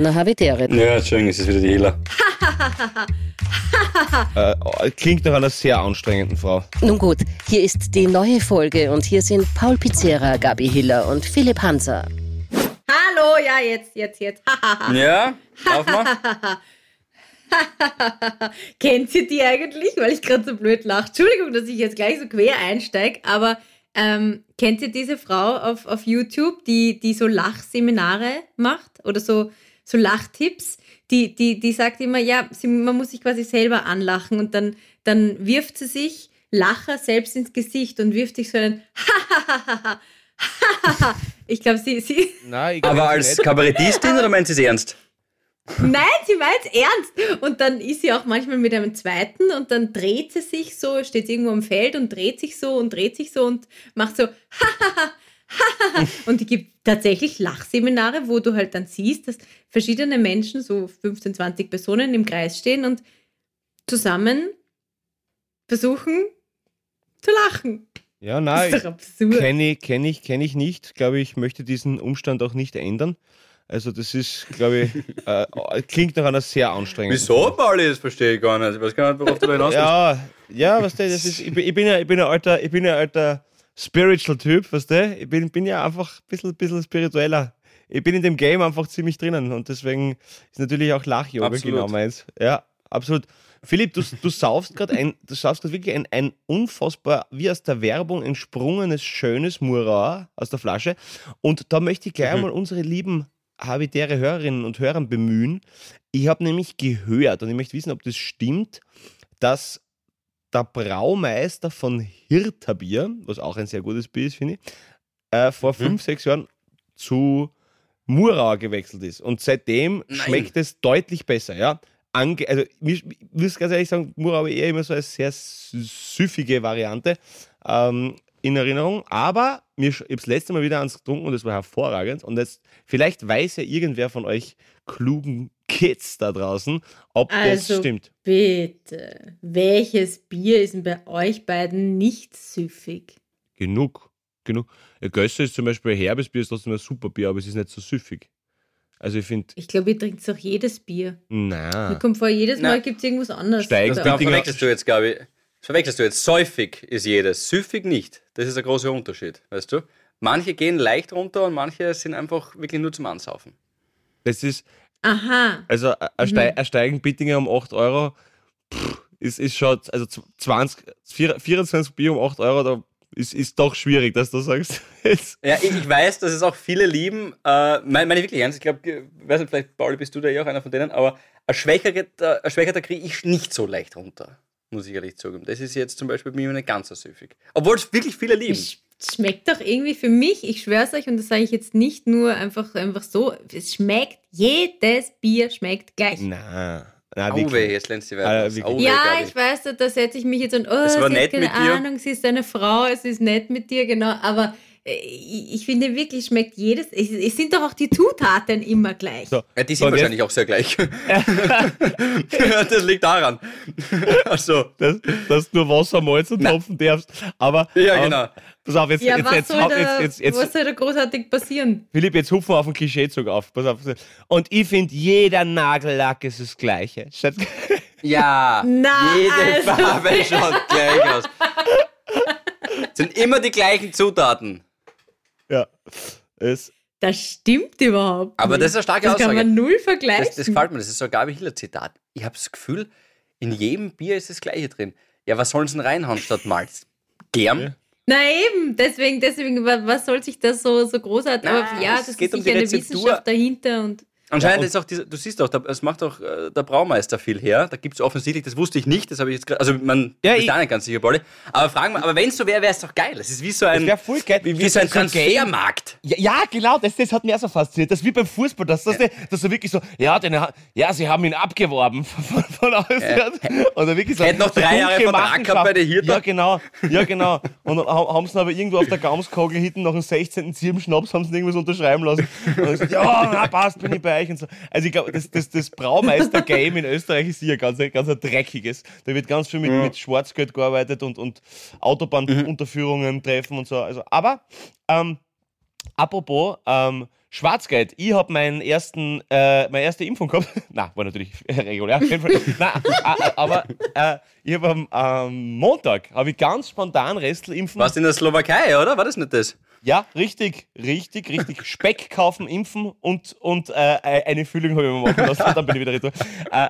Na, Habitäre. Ja, Entschuldigung, es ist wieder die Hila. Äh, klingt nach einer sehr anstrengenden Frau. Nun gut, hier ist die neue Folge und hier sind Paul Pizzera, Gabi Hiller und Philipp Hanser. Hallo, ja, jetzt, jetzt, jetzt. Ja, darf man? Kennt ihr die eigentlich? Weil ich gerade so blöd lache. Entschuldigung, dass ich jetzt gleich so quer einsteige, aber ähm, kennt ihr diese Frau auf, auf YouTube, die, die so Lachseminare macht oder so, so Lachtipps? Die, die, die sagt immer, ja, sie, man muss sich quasi selber anlachen und dann, dann wirft sie sich Lacher selbst ins Gesicht und wirft sich so einen Ich glaube, sie, sie, Nein, ich Aber als. Kabarettistin oder meint sie es ernst? Nein, sie meint ernst. Und dann ist sie auch manchmal mit einem zweiten und dann dreht sie sich so, steht irgendwo am Feld und dreht sich so und dreht sich so und macht so und die gibt tatsächlich Lachseminare, wo du halt dann siehst, dass verschiedene Menschen, so 15, 20 Personen im Kreis stehen und zusammen versuchen zu lachen. Ja, Das nein, ist doch absurd. kenne ich, kenne ich, kenne ich nicht. Glaube ich, möchte diesen Umstand auch nicht ändern. Also das ist, glaube ich, äh, klingt nach einer sehr anstrengenden Wieso, Pauli? Das verstehe ich gar nicht. Ich weiß gar nicht, worauf du da hinaus willst. Ja, ja, weißt du, das ist, ich, bin- ich bin ja, ich bin ein alter, ich bin ja ein alter Spiritual-Typ, weißt du? Ich bin, bin ja einfach ein bisschen, bisschen spiritueller. Ich bin in dem Game einfach ziemlich drinnen und deswegen ist natürlich auch Lach-Yoga genau meins. Ja, absolut. Philipp, du, du saufst gerade ein, du saufst gerade wirklich ein, ein unfassbar, wie aus der Werbung entsprungenes, schönes Murat aus der Flasche. Und da möchte ich gleich Mhm. mal unsere lieben habitäre Hörerinnen und Hörer bemühen. Ich habe nämlich gehört und ich möchte wissen, ob das stimmt, dass der Braumeister von Hirter Bier, was auch ein sehr gutes Bier ist, finde ich, äh, vor fünf, sechs Jahren zu Murau gewechselt ist. Und seitdem Nein. schmeckt es deutlich besser, ja. Ange also, ich muss ganz ehrlich sagen, Murau habe ich eher immer so als sehr süffige Variante ähm, in Erinnerung. Aber mir, ich habe das letzte Mal wieder eins getrunken und es war hervorragend. Und jetzt, vielleicht weiß ja irgendwer von euch klugen Kids da draußen, ob das Also, stimmt. Bitte, welches Bier ist denn bei euch beiden nicht süffig? Genug, genug. Ja, Gösser ist zum Beispiel ein herbes Bier, ist trotzdem ein super Bier, aber es ist nicht so süffig. Also ich finde, Ich glaube, ihr trinkt auch jedes Bier. Mir na, kommt vor, jedes Mal Nein. gibt es irgendwas anderes. Steigt Da- Da Dinger- verwechselst du jetzt, Gabi. Das verwechselst du jetzt. Säufig ist jedes, süffig nicht. Das ist ein großer Unterschied, weißt du? Manche gehen leicht runter und manche sind einfach wirklich nur zum Ansaufen. das ist, Aha. also ein, Ste ein Steigen Bittinger um 8 Euro, pff, ist, ist schon, also 20, 24 Bier um 8 Euro, da ist, ist doch schwierig, dass du sagst. Ja, ich, ich weiß, dass es auch viele lieben. Äh, meine, meine wirklich ernst. Ich glaube, weiß nicht, vielleicht, Pauli, bist du da ja auch einer von denen, aber ein Schwächerer, ein Schwächerer kriege ich nicht so leicht runter. Muss ich ehrlich zugeben. Das ist jetzt zum Beispiel bei mir nicht ganz so süffig. Obwohl es wirklich viele lieben. Es schmeckt doch irgendwie für mich, ich schwör's euch, und das sage ich jetzt nicht nur einfach, einfach so, es schmeckt, jedes Bier schmeckt gleich. Na, na, Auwe, wirklich. jetzt lernst du Ah, weiter. wirklich. Auwe, ja, Gabi. ich weiß, da, setze ich mich jetzt und, oh, Es war sie nett hat keine mit dir. Ahnung, sie ist eine Frau, es ist nett mit dir, genau, aber äh, ich, ich finde wirklich, schmeckt jedes, es, es sind doch auch die Zutaten immer gleich. So, Ja, die sind und jetzt- wahrscheinlich auch sehr gleich. Das liegt daran. Also, dass, dass du nur Wasser, Malz und Na. Tropfen darfst. Aber, ja, aber genau. Pass auf, jetzt, Ja, jetzt, was, jetzt, soll hau- da, jetzt, jetzt, was jetzt, soll da großartig passieren? Philipp, jetzt hupfen wir auf den Klischeezug auf. Pass auf. Und ich finde, jeder Nagellack ist das Gleiche. Statt- Ja, Na, jede also. Farbe schaut gleich aus. sind immer die gleichen Zutaten. ja. Es, Das stimmt überhaupt Aber nicht. das ist eine starke das kann Aussage. man null vergleichen. Das, das gefällt mir, das ist so ein Gabi Hiller Zitat. Ich habe das Gefühl, in jedem Bier ist das Gleiche drin. Ja, was sollen sie denn reinhauen statt Malz? Germ? Na eben, deswegen, deswegen, wa- was soll sich das so, so großartig, Na, aber ja, es das geht ist um sicher die eine. Wissenschaft dahinter und Anscheinend und- ist auch diese, du siehst doch, es macht auch äh, der Braumeister viel her. Da gibt es offensichtlich, das wusste ich nicht, das habe ich jetzt gerade, also man Ja, ist da nicht ganz sicher, Pauli. Aber fragen wir, aber wenn es so wäre, wäre es doch geil. Es ist wie so ein, voll geil. wie, wie so ein Transfermarkt. ja, ja, genau, das, das hat mich auch so fasziniert. Das ist wie beim Fußball, dass das, dass so wirklich so, ja, den, ja, sie haben ihn abgeworben von, von. Und dann wirklich so, Hätte noch drei Jahre Vertrag gehabt bei der Hirta. Ja, genau, ja, genau. Und haben sie aber irgendwo auf der Gaumskogel hinten nach dem 16. Zirbenschnaps haben sie irgendwas unterschreiben lassen. Und dann gesagt, ja, na, passt, bin ich bei euch und so. Also ich glaube, das, das, das Braumeister-Game in Österreich ist hier ganz, ganz ein dreckiges. Da wird ganz viel mit, mit Schwarzgeld gearbeitet und, und Autobahnunterführungen treffen und so. Also, aber ähm, Apropos, ähm, Schwarzgeld. Ich habe meinen ersten, äh, meine erste Impfung gehabt. Na, war natürlich regulär. Nein, aber äh, ich habe am ähm, Montag habe ich ganz spontan Restel impfen. Warst in der Slowakei, oder? War das nicht das? Ja, richtig, richtig, richtig. Speck kaufen, impfen und, und äh, eine Füllung habe ich mir machen lassen. Dann bin ich wieder retour. Äh,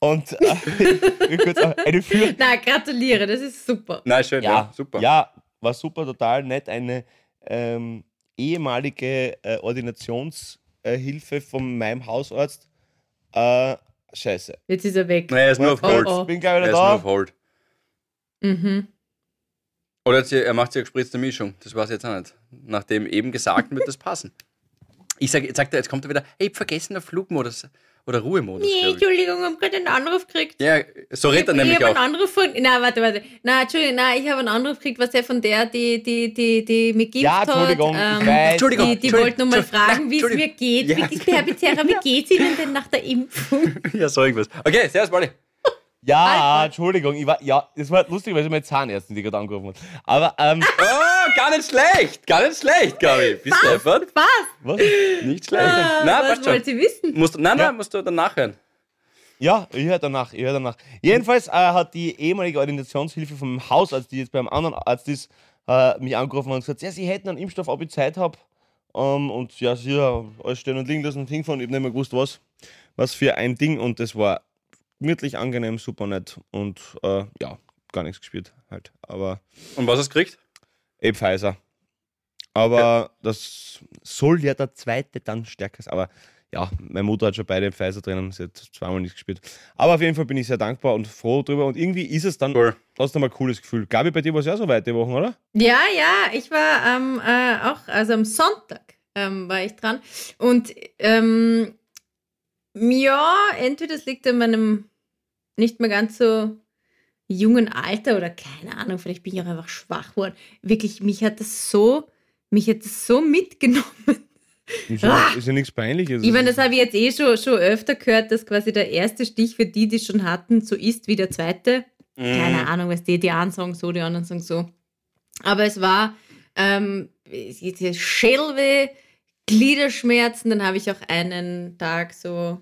und äh, kurz, eine Füllung. Na, gratuliere, das ist super. Nein, schön, ja, Ja, super. Ja, war super, total nett. Eine ähm, ehemalige äh, Ordinationshilfe von meinem Hausarzt. Äh, scheiße. Jetzt ist er weg. Nein, er ist nur auf Oh, Hold. oh. Bin gleich Er wieder ist nur auf da. Hold. Mhm. Oder sie, er macht sich eine gespritzte Mischung. Das weiß ich jetzt auch nicht. Nach dem eben Gesagten wird das passen. Ich sage, jetzt sagt er, jetzt kommt er wieder, hey, ich hab vergessen der Flugmodus oder Ruhemodus. Nee, ich. Entschuldigung, ich habe gerade einen Anruf gekriegt. Ja, so redet er ich nämlich habe einen auch. Anruf von. Na, warte, warte. Na, Entschuldigung, na, ich habe einen Anruf gekriegt, was der von der, die, die, die, die mich geimpft Ja, hat. Entschuldigung, ich ähm, weiß. Entschuldigung. Die, die wollten nur mal Entschuldigung, fragen, wie es mir Entschuldigung. geht. Ja. Wie, Herr Bezerra, wie geht's Ihnen denn nach der Impfung? Ja, so irgendwas. Okay, servus, Molly. Ja, Alter. Entschuldigung, ich war, ja, das war lustig, weil sie meine Zahnärztin, die gerade angerufen hat. Aber, ähm, Oh, gar nicht schlecht. Gar nicht schlecht, Gabi. Bist du einfach? Was? was? Nicht schlecht. Ah, Na, was passt schon. wollt Sie wissen? Musst, nein, Ja. nein, musst du dann nachhören. Ja, ich höre danach, ich höre danach. Jedenfalls äh, hat die ehemalige Ordinationshilfe vom Hausarzt, die jetzt beim anderen Arzt ist, äh, mich angerufen und gesagt, ja, sie hätten einen Impfstoff, ob ich Zeit habe. Ähm, und ja, sie haben alles stehen und liegen lassen und hingefahren. Ich habe nicht mehr gewusst, was, was für ein Ding. Und das war gemütlich, angenehm, super nett. Und äh, ja, gar nichts gespielt halt. Aber Und was hast du gekriegt? eh Pfizer. Aber das soll ja der zweite dann stärker sein. Aber ja, meine Mutter hat schon beide Pfizer drinnen, sie hat zweimal nichts gespielt. Aber auf jeden Fall bin ich sehr dankbar und froh drüber. Und irgendwie ist es dann Cool. trotzdem ein cooles Gefühl. Gabi, bei dir war es ja so weit die Woche, oder? Ja, ja, ich war ähm, äh, auch, also am Sonntag ähm, war ich dran. Und ähm, ja, entweder es liegt an meinem nicht mehr ganz so jungen Alter oder keine Ahnung, vielleicht bin ich auch einfach schwach geworden. Wirklich, mich hat das so, mich hat das so mitgenommen. Ist Ah! ja, ist ja nichts Peinliches. Ich meine, das habe ich jetzt eh schon, schon öfter gehört, dass quasi der erste Stich für die, die es schon hatten, so ist wie der zweite. Mhm. Keine Ahnung, was die, die einen sagen so, die anderen sagen so. Aber es war ähm, diese Schädelweh, Gliederschmerzen, dann habe ich auch einen Tag so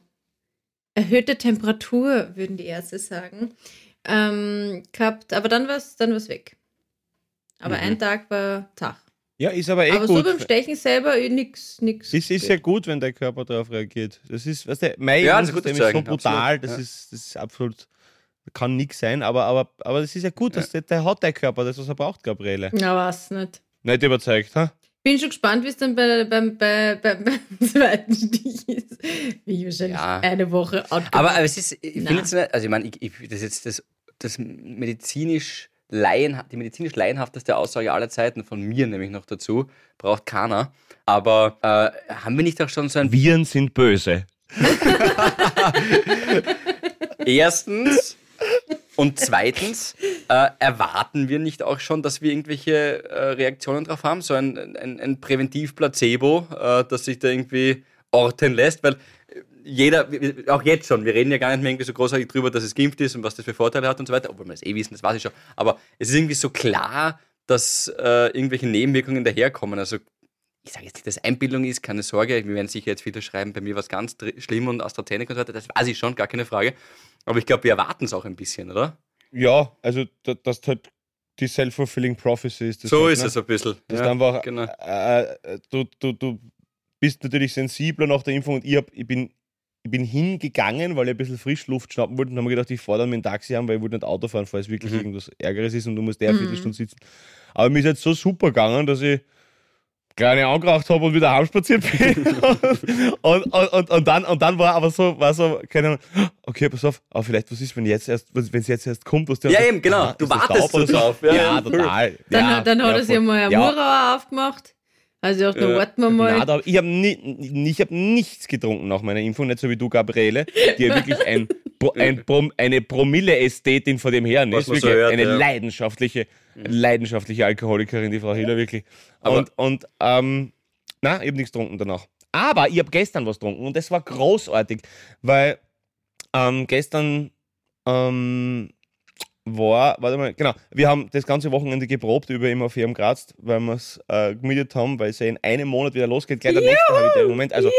erhöhte Temperatur, würden die Ärzte sagen, ähm, gehabt. Aber dann war es dann war's weg. Aber Mhm. ein Tag war Tag. ja, ist aber eh aber so gut. beim Stechen selber eh nix, nix. es ist ja gut, wenn der Körper darauf reagiert. Das ist, weißt du, mein Ja, das ist ist so brutal, absolut, das, ja. ist, das ist absolut, kann nichts sein, aber, aber, aber das ist ja gut, dass der, der hat der Körper das, was er braucht, Gabriele. Na, was nicht. Nicht überzeugt, ha? Bin schon gespannt, wie es dann bei, beim, bei, bei, beim zweiten Stich ist. Wie ich wahrscheinlich Ja. eine Woche out Aber, aber es ist, ich finde jetzt nicht, also ich meine, ich, ich, das ist jetzt das, das medizinisch Laien, die medizinisch laienhafteste Aussage aller Zeiten von mir nämlich noch dazu, braucht keiner. Aber äh, haben wir nicht auch schon so ein Viren sind böse. Erstens und zweitens äh, erwarten wir nicht auch schon, dass wir irgendwelche äh, Reaktionen drauf haben, so ein, ein, ein Präventiv-Placebo, äh, das sich da irgendwie orten lässt, weil äh, jeder, auch jetzt schon, wir reden ja gar nicht mehr irgendwie so großartig drüber, dass es geimpft ist und was das für Vorteile hat und so weiter, obwohl wir es eh wissen, das weiß ich schon, aber es ist irgendwie so klar, dass äh, irgendwelche Nebenwirkungen daherkommen, also ich sage jetzt nicht, dass Einbildung ist, keine Sorge, wir werden sicher jetzt viele schreiben, bei mir war es ganz schlimm und AstraZeneca und so weiter, das weiß ich schon, gar keine Frage. Aber ich glaube, wir erwarten es auch ein bisschen, oder? Ja, also da- das halt die self-fulfilling prophecy ist. Das so halt, ist ne? es ein bisschen. Das ja, ist einfach, genau. äh, äh, du, du, du bist natürlich sensibler nach der Impfung und ich, hab, ich, bin, ich bin hingegangen, weil ich ein bisschen Frischluft schnappen wollte und habe mir gedacht, ich fahre dann mit dem Taxi an, weil ich wollte nicht Auto fahren, falls wirklich Mhm. irgendwas Ärgeres ist und du musst der eine Mhm. Viertelstunde sitzen. Aber mir ist jetzt so super gegangen, dass ich kleine angeraucht habe und wieder heimspaziert bin. und, und, und, und, dann, und dann war aber so, war so, keine Ahnung, okay, pass auf, aber vielleicht, was ist, wenn jetzt erst, wenn es jetzt erst kommt, was der Ja, eben, genau. Du ist das wartest so drauf. Ja, Ja, ja, total. Dann, ja, dann hat ja, er sich voll. mal eine Ja. Murauer aufgemacht. Also auch, dann Äh, warten wir mal. Nein, ich habe ni, ich hab nichts getrunken nach meiner Impfung, nicht so wie du, Gabriele, die ja wirklich ein, ein Prom, eine Promille-Ästhetin vor dem Herrn ist. man so Wirklich hört, eine ja. leidenschaftliche, leidenschaftliche Alkoholikerin, die Frau Hiller, wirklich. Und, und ähm, na, ich habe nichts getrunken danach. Aber ich habe gestern was getrunken und das war großartig, weil ähm, gestern ähm, war, warte mal, genau, wir haben das ganze Wochenende geprobt über im Museum Graz, weil wir es äh, gemietet haben, weil es ja in einem Monat wieder losgeht, gleich der nächste Habitäre Moment. Also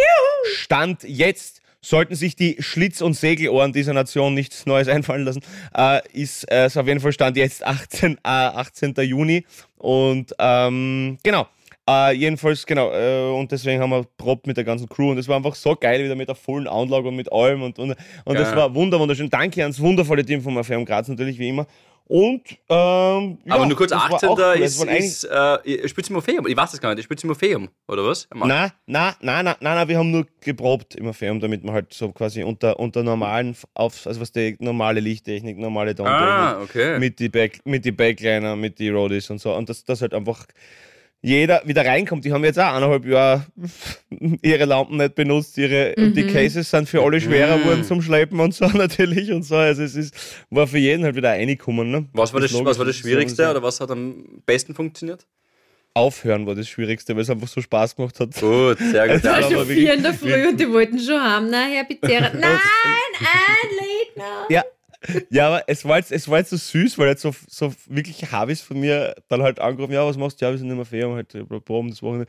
Stand jetzt sollten sich die Schlitz- und Segelohren dieser Nation nichts Neues einfallen lassen, äh, ist äh, auf jeden Fall Stand jetzt 18, äh, 18. Juni und ähm, genau. Äh, jedenfalls, genau, äh, und deswegen haben wir probt mit der ganzen Crew und es war einfach so geil, wieder mit der vollen Anlage und mit allem und, und, und Ja. das war wunder, wunderschön. Danke ans wundervolle Team vom Museum Graz natürlich, wie immer. Und, ähm, ja, Aber nur kurz, das war 18. auch cool. Es ist, ist äh, Spitz im Museum. Ich weiß das gar nicht, Spitz im Museum, oder was? Nein, nein, nein, nein, nein, wir haben nur geprobt im Museum, damit man halt so quasi unter, unter normalen, auf, also was die normale Lichttechnik, normale Tontechnik, Ah, okay. mit die Back, mit die Backliner, mit die Roadies und so. Und dass das halt einfach jeder wieder reinkommt. Die haben jetzt auch eineinhalb Jahre ihre Lampen nicht benutzt, ihre und die Cases sind für alle schwerer Mhm. geworden zum Schleppen und so natürlich und so. Also es ist, war für jeden halt wieder reingekommen. Ne? Was war das, Ist was war das Schwierigste so- oder was hat am besten funktioniert? Aufhören war das Schwierigste, weil es einfach so Spaß gemacht hat. Gut, sehr gut. Es war war schon vier in der Früh und die wollten schon haben. Na, Herr Pizzerra. Nein, ein Redner. Ja. Ja, aber es war jetzt, es war jetzt so süß, weil jetzt so, so wirklich Havis von mir dann halt angerufen, ja, was machst du? Ja, wir sind immer fair und halt äh, proben das Wochenende.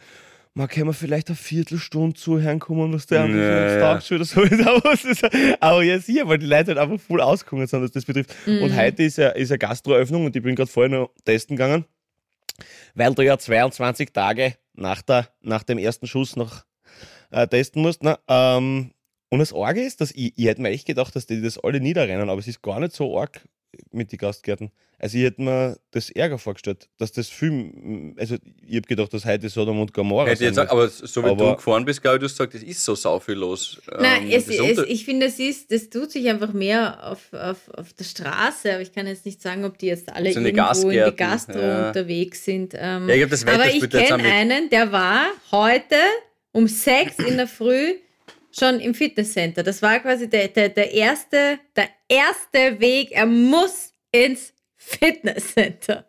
Man kann man vielleicht eine Viertelstunde zuhören kommen, was der Ja, ja, ja. Tag schon oder so ist. Aber, ist, aber jetzt hier, weil die Leute halt einfach voll ausgekommen sind, was das betrifft. Und heute ist ja, ist ja Gastroöffnung und ich bin gerade vorher noch testen gegangen, weil du ja 22 Tage nach, der, nach dem ersten Schuss noch äh, testen musst. Ne? Ähm, und das Arge ist, dass ich, ich hätte mir echt gedacht, dass die das alle niederrennen, aber es ist gar nicht so arg mit den Gastgärten. Also ich hätte mir das Ärger vorgestellt, dass das viel, also ich habe gedacht, dass heute Sodom und Gomorra Hätte jetzt aber so wie Aber- du gefahren bist, glaube ich, du hast gesagt, es ist so sau viel los. Nein, Ähm, es, das es, ich finde, es ist, das tut sich einfach mehr auf, auf, auf der Straße, aber ich kann jetzt nicht sagen, ob die jetzt alle So irgendwo in die Gastro ja. unterwegs sind. Ähm, Ja, ich glaub, das Wetter aber ich kenne einen, der war heute um sechs in der Früh schon im Fitnesscenter. Das war quasi der, der, der, erste, der erste Weg. Er muss ins Fitnesscenter.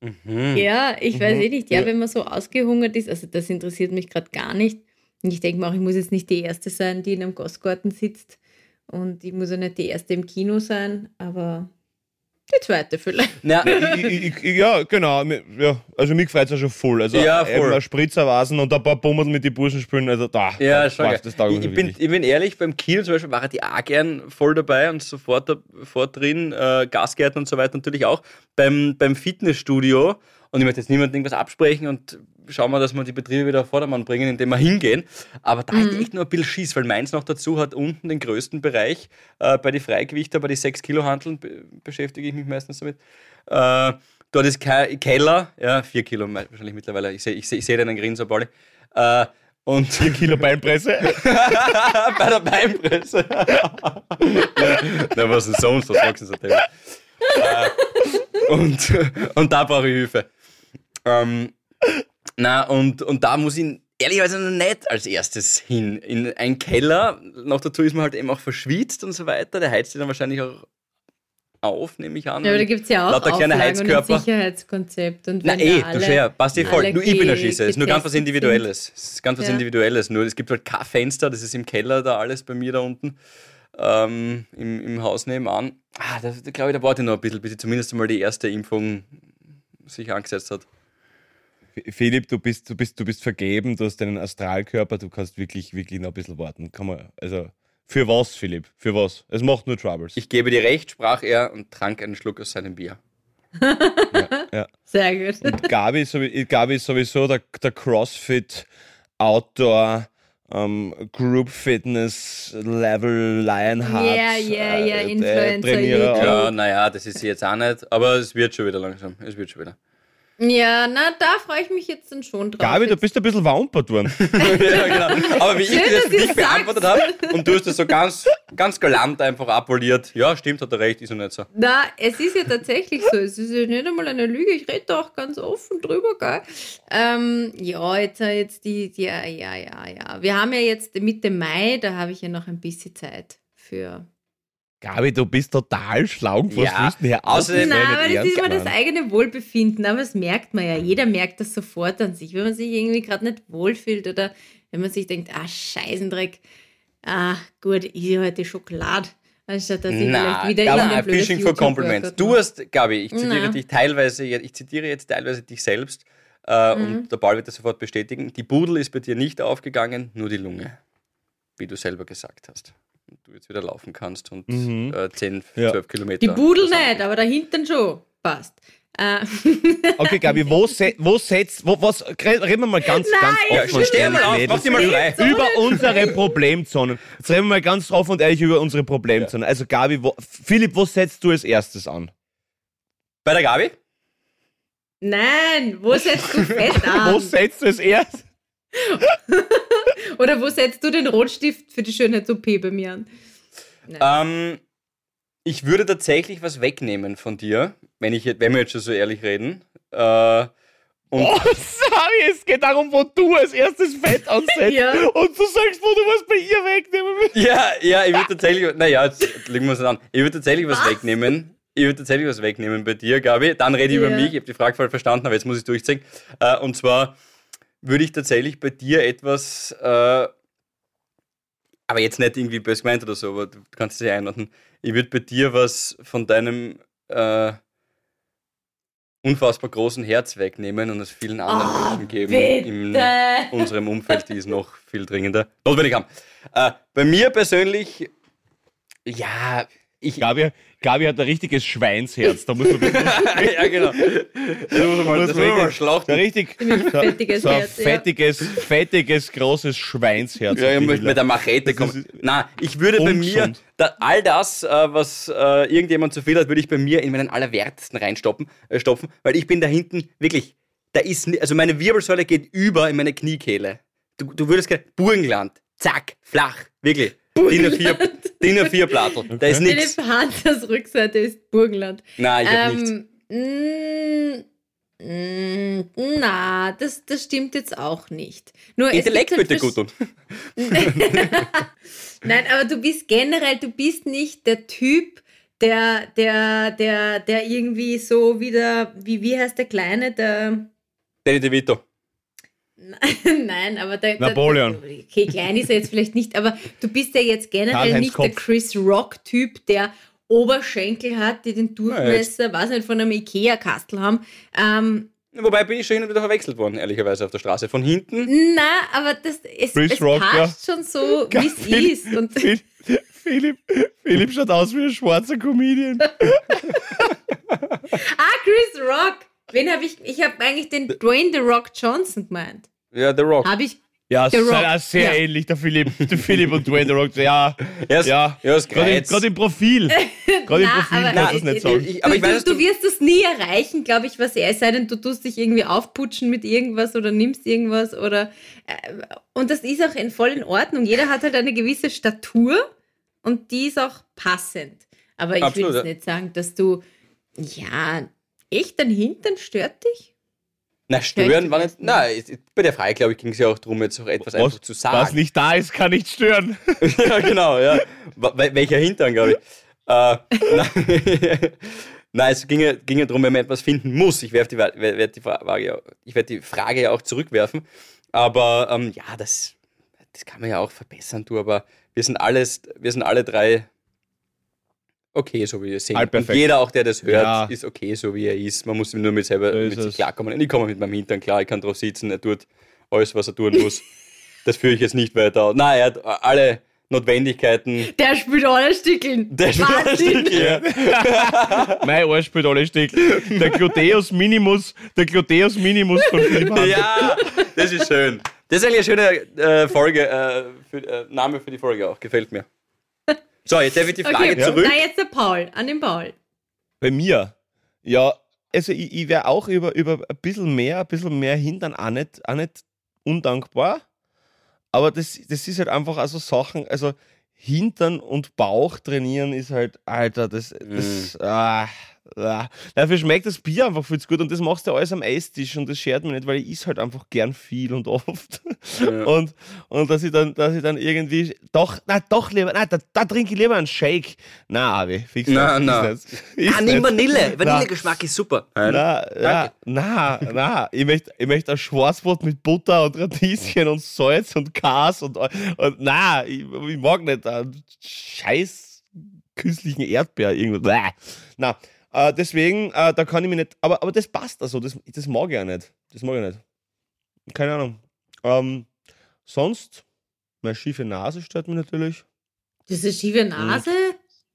Mhm. Ja, ich weiß Mhm. eh nicht. Ja, Ja. wenn man so ausgehungert ist, also das interessiert mich gerade gar nicht. Und ich denke mir auch, ich muss jetzt nicht die Erste sein, die in einem Gastgarten sitzt. Und ich muss ja nicht die Erste im Kino sein, aber die Zweite vielleicht. Na, ich, ich, ich, ja, genau. Ja, also mich freut es ja schon voll. Also Ja, voll. ein Spritzerwasen und ein paar Bummel mit den Burschen spielen. Also da, Ja, da schon passt geil. das ich, ich, bin, ich bin ehrlich, beim Kiel zum Beispiel war die auch gern voll dabei und sofort, sofort drin, äh, Gasgärten und so weiter natürlich auch. Beim, beim Fitnessstudio, und ich möchte jetzt niemandem irgendwas absprechen und schauen wir, dass wir die Betriebe wieder auf Vordermann bringen, indem wir hingehen. Aber da hätte ich echt nur ein bisschen Schiss, weil meins noch dazu hat unten den größten Bereich. Äh, bei den Freigewichter, bei den 6 Kilo Handeln be beschäftige ich mich meistens damit. Äh, dort ist Ke Keller, ja, 4 Kilo wahrscheinlich mittlerweile. Ich sehe ich seh, ich seh deinen Grinser, Pauli. Äh, und 4 Kilo Beinpresse. bei der Beinpresse. Na, was denn sonst? Was sagst du so äh, und, und da brauche ich Hilfe. Ähm, na, und, und da muss ich ehrlicherweise noch nicht als erstes hin. In einen Keller. Noch dazu ist man halt eben auch verschwitzt und so weiter. Der heizt sich dann wahrscheinlich auch auf, nehme ich an. Ja, aber da gibt es ja auch Lauter kleine Auflagen und ein Heizkörper. Sicherheitskonzept. Und Na eh, du Scher, passt eh voll. Nur ich bin ein Schisser. Es ist nur ganz was Individuelles. Es ist ganz was Ja. Individuelles. Nur es gibt halt kein Fenster, das ist im Keller da alles bei mir da unten. Ähm, im, Im Haus nebenan. Ah, da, da glaube ich, da warte ich noch ein bisschen, bis ich zumindest einmal die erste Impfung sich angesetzt hat. Philipp, du bist, du, bist, du bist vergeben, du hast einen Astralkörper, du kannst wirklich, wirklich noch ein bisschen warten. Kann man, also, für was, Philipp? Für was? Es macht nur Troubles. Ich gebe dir recht, sprach er und trank einen Schluck aus seinem Bier. ja. Sehr gut. Und Gabi ist, sowieso, Gabi ist sowieso der, der CrossFit Outdoor ähm, Group Fitness Level Lionheart. Ja, ja, ja, äh, Influencer, Trainierer. YouTube. Ja, naja, das ist sie jetzt auch nicht, aber es wird schon wieder langsam. Es wird schon wieder. Ja, na, da freue ich mich jetzt dann schon drauf. Gabi, du bist ein bisschen wampert worden. ja, genau. Aber wie Schön, ich dir das nicht beantwortet habe und du hast das so ganz, ganz galant einfach abpoliert. Ja, stimmt, hat er recht, ist er nicht so. Na, es ist ja tatsächlich so. Es ist ja nicht einmal eine Lüge. Ich rede da auch ganz offen drüber, gell? Ähm, ja, jetzt, äh, jetzt die, die, ja, ja, ja, ja. Wir haben ja jetzt Mitte Mai, da habe ich ja noch ein bisschen Zeit für. Gabi, du bist total schlau. Was Ja, willst du denn hier außerdem- aus? Nein, Nicht aber das ist immer das eigene Wohlbefinden, aber das merkt man ja. Jeder merkt das sofort an sich. Wenn man sich irgendwie gerade nicht wohlfühlt oder wenn man sich denkt, ah, Scheißendreck, ah, gut, ich esse heute Schokolade. Anstatt dass ich Na, vielleicht wieder aber Fishing for Compliments. Du hast, Gabi, ich zitiere Na. dich teilweise, jetzt- ich zitiere jetzt teilweise dich selbst äh, Mhm. und der Paul wird das sofort bestätigen. Die Budel ist bei dir nicht aufgegangen, nur die Lunge, wie du selber gesagt hast. Und du jetzt wieder laufen kannst und Mhm. äh, 10, Ja. 12 Kilometer. Die Budel nicht, aber da hinten schon. Passt. Äh, Okay, Gabi, wo, se wo setzt, wo, was, reden wir mal ganz, ganz Nein, offen Ja, mal ehrlich, auf, Mädels. mach dich mal frei. Über unsere Problemzonen. Jetzt reden wir mal ganz offen und ehrlich über unsere Problemzonen. Also Gabi, wo, Philipp, wo setzt du als erstes an? Bei der Gabi? nein, wo setzt du fest an? Wo setzt du es erst? Oder wo setzt du den Rotstift für die Schönheits-OP bei mir an? Ähm, ich würde tatsächlich was wegnehmen von dir, wenn, ich, wenn wir jetzt schon so ehrlich reden. Äh, und Oh, sorry, es geht darum, wo du als erstes Fett ansetzt. Ja. Und du sagst, wo du was bei ihr wegnehmen willst. Ja, ja, ich würde tatsächlich, naja, jetzt legen wir es an. Ich würde tatsächlich was, wegnehmen. Ich würde tatsächlich was wegnehmen bei dir, Gabi. Dann rede ich Ja. über mich. Ich habe die Frage voll verstanden, aber jetzt muss ich durchziehen. Äh, und zwar würde ich tatsächlich bei dir etwas, äh, aber jetzt nicht irgendwie böse gemeint oder so, aber du kannst es ja einordnen. Ich würde bei dir was von deinem äh, unfassbar großen Herz wegnehmen und es vielen anderen Oh, Menschen geben in unserem Umfeld, die es noch viel dringender notwendig haben. Äh, bei mir persönlich, ja, ich. Gabi, Gabi hat ein richtiges Schweinsherz. Da muss man wirklich, ja, genau. Das muss man mal, das muss man schlachten. ein richtig fettiges so ein Herz, ja. fettiges, fettiges, großes Schweinsherz. Ja, ich möchte mit der Machete kommen. Nein, ich würde bei mir, ungesund. da, all das, äh, was äh, irgendjemand zu viel hat, würde ich bei mir in meinen allerwertesten reinstopfen, äh, stopfen, weil ich bin da hinten wirklich, da ist, also meine Wirbelsäule geht über in meine Kniekehle. Du, du würdest gerne, Burgenland, zack, flach, wirklich. DIN A4, DIN A4 Plattel, da ist nichts. Philipp Hansers Rückseite ist Burgenland. Nein, ich hab nichts. Ähm, mm, mm, na, das, das stimmt jetzt auch nicht. Nur Intellekt halt bitte gut tun. Nein, aber du bist generell, du bist nicht der Typ, der, der, der, der irgendwie so wieder, wie, wie heißt der Kleine, der, Danny DeVito. nein, aber der, Napoleon. Der, okay, klein ist er jetzt vielleicht nicht, aber du bist ja jetzt generell nicht der Kopf. Chris Rock-Typ, der Oberschenkel hat, die den Durchmesser, weiß nicht, von einem Ikea-Kastel haben. Ähm, Wobei bin ich schon hin und wieder verwechselt worden, ehrlicherweise auf der Straße. Von hinten. na, aber das, es, Chris es Rock, passt schon so, wie es ist. Und Philipp, Philipp, Philipp schaut aus wie ein schwarzer Comedian. Ah, Chris Rock. Wen habe ich? Ich habe eigentlich den Dwayne The Rock Johnson gemeint. Ja, The Rock. Habe ich? Ja, The es ist Rock, auch sehr ja. ähnlich, der Philipp, der Philipp und Dwayne The Rock. Ja, Er ist, ja. er ist Gerade im, gereizt. gerade im Profil. Gerade im Profil aber- kannst du es nicht sagen. ich- aber du, ich weiß, du, dass du du- wirst es nie erreichen, glaube ich, was er es sei denn, du tust dich irgendwie aufputschen mit irgendwas oder nimmst irgendwas oder äh, und das ist auch in, voll in Ordnung. Jeder hat halt eine gewisse Statur und die ist auch passend. Aber ich will jetzt ja. nicht sagen, dass du ja echt dein Hintern stört dich? Na, stören war nicht. Nein, es- bei der Frage, glaube ich, ging es ja auch darum, jetzt auch etwas Was, einfach zu sagen. was nicht da ist, kann nicht stören. ja, genau, ja. Welcher Hintern, glaube ich. Äh, nein, nein, es ging ja, ging ja darum, wenn man etwas finden muss. Ich werfe die, werd die, Frage, ich werd die Frage ja auch zurückwerfen. Aber ähm, ja, das, das kann man ja auch verbessern, du. Aber wir sind alles, wir sind alle drei okay, so wie wir sind. Und Allperfekt. jeder, auch der das hört, Ja. ist okay, so wie er ist. Man muss nur mit selber mit sich klarkommen. Und ich komme mit meinem Hintern klar, ich kann drauf sitzen, er tut alles, was er tun muss. das führe ich jetzt nicht weiter aus. Nein, er hat alle Notwendigkeiten. Der spielt alle Stickeln. Der Wahnsinn. Stück, ja. mein Arsch spielt alle Stick. Der Gluteus Minimus, der Gluteus Minimus von Philipp Hansen. ja, das ist schön. Das ist eigentlich eine schöne äh, Folge, äh, für, äh, Name für die Folge auch. Gefällt mir. So, jetzt darf ich die Frage Okay, zurück. na jetzt der Paul, an den Paul. Bei mir? Ja, also ich, ich wäre auch über, über ein bisschen mehr, ein bisschen mehr Hintern auch nicht, auch nicht undankbar. Aber das, das ist halt einfach also Sachen, also Hintern und Bauch trainieren ist halt, Alter, das, das, ah, ah. Dafür schmeckt das Bier einfach viel zu gut und das machst du alles am Esstisch und das schert mir nicht, weil ich is halt einfach gern viel und oft. Ja. Und, und dass ich dann, dass ich dann irgendwie doch, na doch lieber, na, da, da trinke ich lieber einen Shake. Na, Avi, fix Na, das, na. ist Ah, nimm. Vanille. Vanillegeschmack ist super. Na, na, na, na, ich möchte ich möcht ein Schwarzbrot mit Butter und Radieschen und Salz und Kas und, und na, ich, ich mag nicht einen Scheiß künstlichen Erdbeer irgendwo. Na, äh, deswegen, äh, da kann ich mir nicht, aber, aber das passt also, das, das mag ich ja nicht. Das mag ich nicht. Keine Ahnung. Ähm, sonst, meine schiefe Nase stört mich natürlich. Das ist eine schiefe Nase?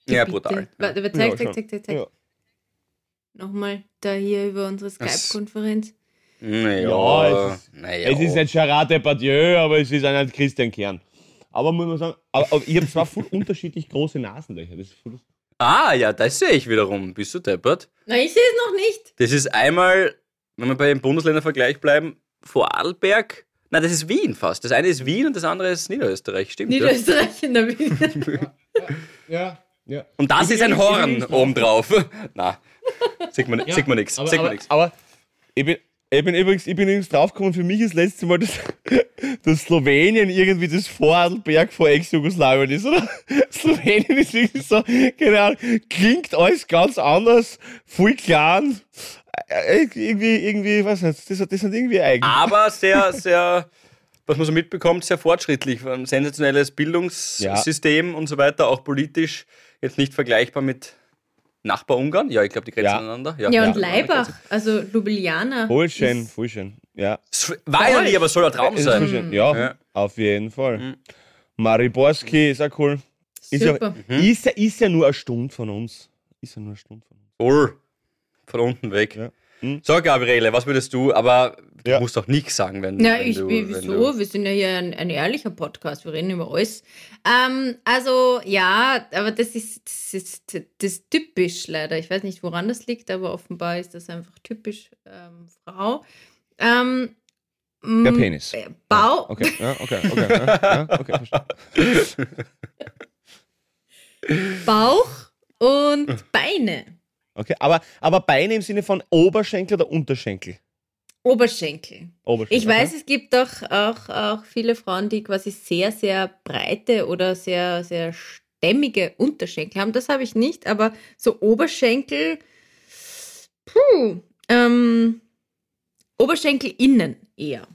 Ja, Bitte. brutal. Warte, aber Mhm. Ja, zeig, zeig, zeig, zeig, zeig. Ja. Nochmal da hier über unsere Skype-Konferenz. Naja, Ja, es ist- naja. Es ist nicht Gerard Depardieu, aber es ist auch nicht Christian Kern. Aber muss man sagen, aber, aber ich habe zwar voll unterschiedlich große Nasenlöcher. Das ist voll, Ah, ja, das sehe ich wiederum. Bist du deppert? Na, ich sehe es noch nicht. Das ist einmal, wenn wir bei dem Bundesländervergleich bleiben, Vorarlberg. Nein, das ist Wien fast. Das eine ist Wien und das andere ist Niederösterreich, stimmt? Ja? Niederösterreich in der Wien. ja, ja. Und das Ich ist ein Horn obendrauf. Na, sieht man, Ja, sieht man nichts. Aber, aber, nichts. aber ich, bin, ich, bin übrigens, ich bin übrigens draufgekommen, für mich ist das letzte Mal, dass, dass Slowenien irgendwie das Vorarlberg vor Ex-Jugoslawien ist, oder? Slowenien ist irgendwie so, keine Ahnung, klingt alles ganz anders, voll klein. Äh, Irgendwie, irgendwie, weiß nicht, das, das sind irgendwie eigen. Aber sehr, sehr, was man so mitbekommt, sehr fortschrittlich. Ein sensationelles Bildungssystem und so weiter, auch politisch. Jetzt nicht vergleichbar mit Nachbar Ungarn. Ja, ich glaube, die grenzen Ja. aneinander. Ja, und ja, Leibach, also Ljubljana. Voll schön, voll schön. Ja. War ja nie, aber soll ein Traum sein. schön. Ja, Ja. auf jeden Fall. Mariborski ist auch cool. Ist ja, Super. ist, ja, ist ja nur eine Stunde von uns. Ist ja nur eine Stunde von uns. Voll. Von unten weg. Ja. Hm. So, Gabriele, was würdest du? Aber du Ja. musst doch nichts sagen, wenn, Na, wenn ich, du. wieso? Du, Wir sind ja hier ein, ein ehrlicher Podcast, wir reden über alles. Ähm, also, ja, aber das ist, das ist das ist typisch leider. Ich weiß nicht, woran das liegt, aber offenbar ist das einfach typisch ähm, Frau. Ähm, Der Penis. äh, Bau, Okay, ja, okay, okay. Ja, ja, okay verstanden. Bauch und Beine. Okay. Aber, aber Beine im Sinne von Oberschenkel oder Unterschenkel? Oberschenkel. Oberschenkel. Ich weiß, es gibt auch, auch, auch viele Frauen, die quasi sehr, sehr breite oder sehr, sehr stämmige Unterschenkel haben. Das habe ich nicht, aber so Oberschenkel, puh, ähm, Oberschenkel innen eher.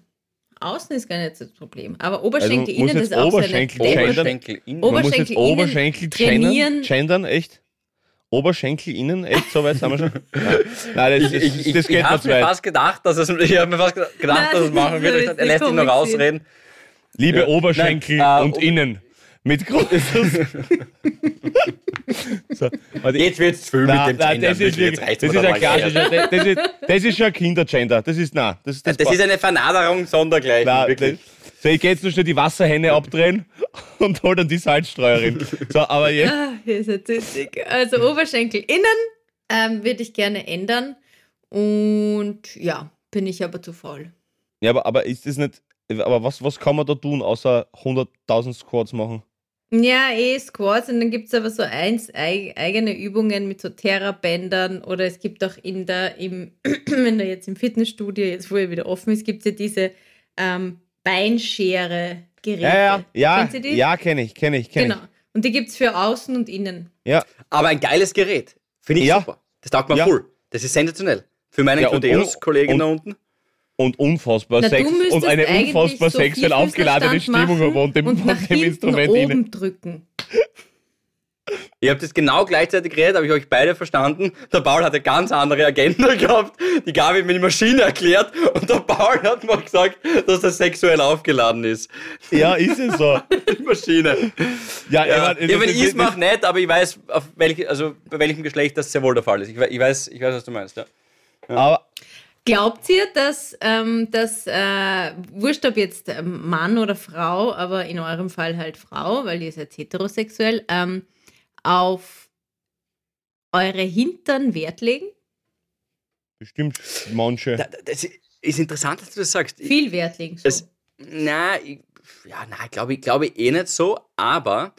Außen ist gar nicht so das Problem, aber Oberschenkel Also innen ist auch Oberschenkel so eine? Oberschenkel in. Man muss jetzt Oberschenkel innen Oberschenkel trainieren. gendern, echt? Oberschenkel innen, echt? So weit sind wir schon? Nein, Nein das, das, Ich, ich, ich, das ich geht mir weit. fast gedacht, dass es, ich habe mir fast gedacht, Nein, dass es machen wird. Ich dachte, Er lässt ihn noch rausreden. Liebe Ja. Oberschenkel Nein, äh, und Ober- innen. Mit großes. so, Jetzt wird es viel Nein, mit dem nein, Gender. das ist, wirklich, das ist ein klassischer, das, das, ist, das ist schon ein Kindergender. Das ist, nein, das, das, Das ist eine Vernaderung sondergleichen, nein, wirklich. das, so, ich gehe jetzt nur schnell die Wasserhähne abdrehen und hol dann die Salzstreuerin. So, aber jetzt, Ah, hier ist er tüchtig. Also Oberschenkel innen ähm, würde ich gerne ändern. Und ja, bin ich aber zu faul. ja, aber, aber ist das nicht, aber was, was kann man da tun, außer 100.000 Squats machen? Ja, eh Squats und dann gibt es aber so eins eig eigene Übungen mit so Terrabändern oder es gibt auch in der, im, wenn du jetzt im Fitnessstudio, jetzt wo er wieder offen ist, gibt es ja diese ähm, Beinschere-Geräte. Ja, ja, ja, Kennst du die? ja, kenne ich, kenne ich, kenne Genau. Und die gibt es für außen und innen. ich. Ja, Aber ein geiles Gerät. Finde ich Ja. super. Das taugt mir Ja. voll. Das ist sensationell. Für meine Ja, und- da unten. und unfassbar Na, sex und eine unfassbar so sexuell aufgeladene Stimmung von dem, und von nach dem Instrument oben innen. drücken. Ihr habt das genau gleichzeitig geredet, habe ich euch beide verstanden. Der Paul hat eine ganz andere Agenda gehabt. Die Gabi hat mir die Maschine erklärt und der Paul hat mir gesagt, dass das sexuell aufgeladen ist. Ja, ist es so. Die Maschine. Ja, Ja, ich mein, ja wenn ich es mache, nicht, aber ich weiß, auf welch, also bei welchem Geschlecht das sehr wohl der Fall ist. Ich, we- ich, weiß, ich weiß, was du meinst. Ja. Aber Glaubt ihr, dass, ähm, dass äh, wurscht ob jetzt ähm, Mann oder Frau, aber in eurem Fall halt Frau, weil ihr seid heterosexuell, ähm, auf eure Hintern Wert legen? bestimmt manche. Da- da- Das ist interessant, dass du das sagst. Viel Wert legen. So. Es, na, ich, ja, na, glaube ich, glaube ich eh nicht so, aber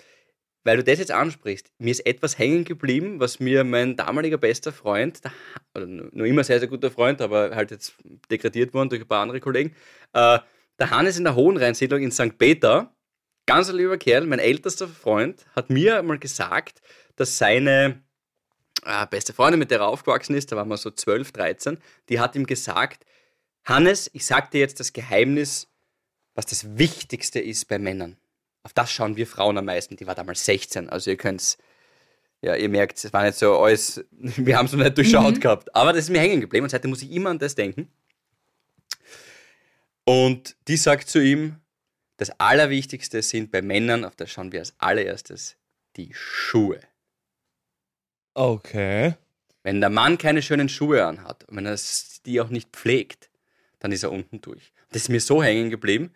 weil du das jetzt ansprichst, mir ist etwas hängen geblieben, was mir mein damaliger bester Freund, oder nur nur immer sehr, sehr guter Freund, aber halt jetzt degradiert worden durch ein paar andere Kollegen, äh, der Hannes in der Hohenrheinsiedlung in St. Peter, ganz ein lieber Kerl, mein ältester Freund, hat mir mal gesagt, dass seine äh, beste Freundin, mit der er aufgewachsen ist, da waren wir so 12, 13, die hat ihm gesagt, Hannes, ich sag dir jetzt das Geheimnis, was das Wichtigste ist bei Männern. Auf das schauen wir Frauen am meisten. Die war damals 16, also ihr könnt ja, ihr merkt, es war nicht so alles, wir haben es noch nicht durchschaut Mhm. gehabt. Aber das ist mir hängen geblieben und seitdem muss ich immer an das denken. Und die sagt zu ihm, das Allerwichtigste sind bei Männern, auf das schauen wir als allererstes, die Schuhe. Okay. Wenn der Mann keine schönen Schuhe anhat und wenn er die auch nicht pflegt, dann ist er unten durch. Das ist mir so hängen geblieben.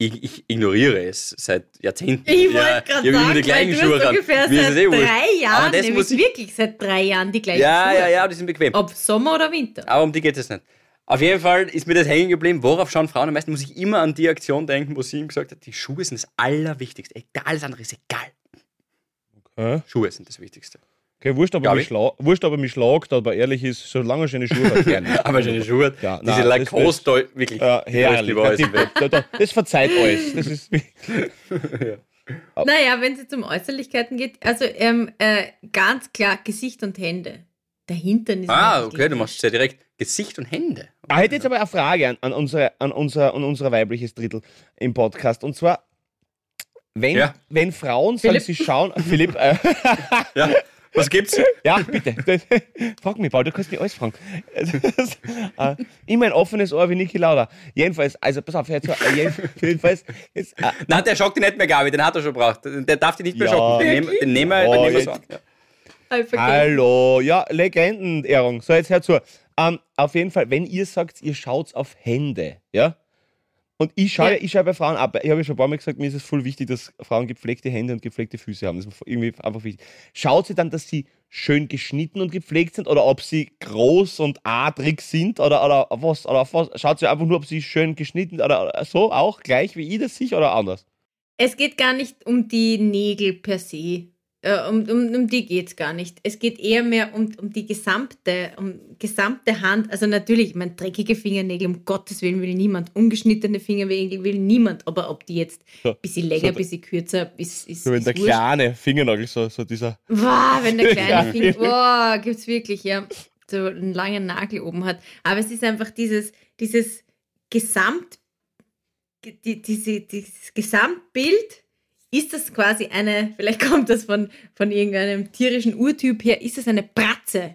Ich, ich ignoriere es seit Jahrzehnten. Ich Ja, wollte gerade immer sagen, die gleichen du Schuhe hast an. ungefähr Mir seit eh drei Aber Jahren, das nämlich muss ich, wirklich seit drei Jahren die gleichen ja, Schuhe. ja, ja, die sind bequem. Ob Sommer oder Winter. Aber um die geht es nicht. Auf jeden Fall ist mir das hängen geblieben. Worauf schauen Frauen am meisten? Muss ich immer an die Aktion denken, wo sie ihm gesagt hat, die Schuhe sind das Allerwichtigste. Egal, Alles andere ist egal. okay. Schuhe sind das Wichtigste. Okay, wurscht, ob er mich, ich. schla wurscht, ob er mich schlagt, aber ehrlich ist, solange er schöne Schuhe hat, gerne. Aber schöne Schuhe. Ja, diese nein, das Lacoste, wirklich. Ja, die herrlich. alles. Da- da- Das verzeiht alles. Das ist Naja, wenn es jetzt um Äußerlichkeiten geht, also ähm, äh, ganz klar Gesicht und Hände. Der Hintern ist Ah, okay, du machst sehr direkt Gesicht und Hände. Ich hätte jetzt aber eine Frage an, an, unsere, an, unser, an unser weibliches Drittel im Podcast. Und zwar, wenn, Ja. wenn Frauen sagen, Philipp. sie schauen. Philipp, äh, Ja, was gibt's? ja, bitte. Frag mich, Paul, du kannst mich alles fragen. Das, äh, immer ein offenes Ohr wie Niki Lauda. Jedenfalls, also pass auf, jetzt, äh, jeden- jedenfalls, jetzt, äh, Nein, der schockt dich nicht mehr, Gabi, den hat er schon gebraucht. Der darf dich nicht mehr Ja. schocken. Den nehmen, den nehmen wir, Oh, den nehmen wir jetzt- so an. Ja. Hallo, ja, Legendenehrung. So, jetzt hört zu. Ähm, auf jeden Fall, wenn ihr sagt, ihr schaut auf Hände, ja? Und ich schaue Ja. ich schaue bei Frauen ab. Ich habe ja schon ein paar Mal gesagt, mir ist es voll wichtig, dass Frauen gepflegte Hände und gepflegte Füße haben. Das ist mir irgendwie einfach wichtig. Schaut sie dann, dass sie schön geschnitten und gepflegt sind oder ob sie groß und adrig sind oder, oder auf was? Oder was? Schaut sie einfach nur, ob sie schön geschnitten oder, oder so auch gleich wie ich das sich oder anders? Es geht gar nicht um die Nägel per se. Äh, um, um, um die geht es gar nicht. Es geht eher mehr um, um die gesamte, um gesamte Hand. Also natürlich, ich meine, dreckige Fingernägel, um Gottes Willen will niemand. Ungeschnittene Fingernägel will niemand. Aber ob die jetzt So, ein bisschen länger, so ein bisschen kürzer, ist, ist, So wenn ist der wurscht. kleine Fingernagel so, so dieser. Wow, wenn der kleine Finger, boah, gibt's wirklich, ja, so einen langen Nagel oben hat. Aber es ist einfach dieses, dieses Gesamt, die, diese, dieses Gesamtbild, ist das quasi eine, vielleicht kommt das von, von irgendeinem tierischen Urtyp her, ist das eine Bratze?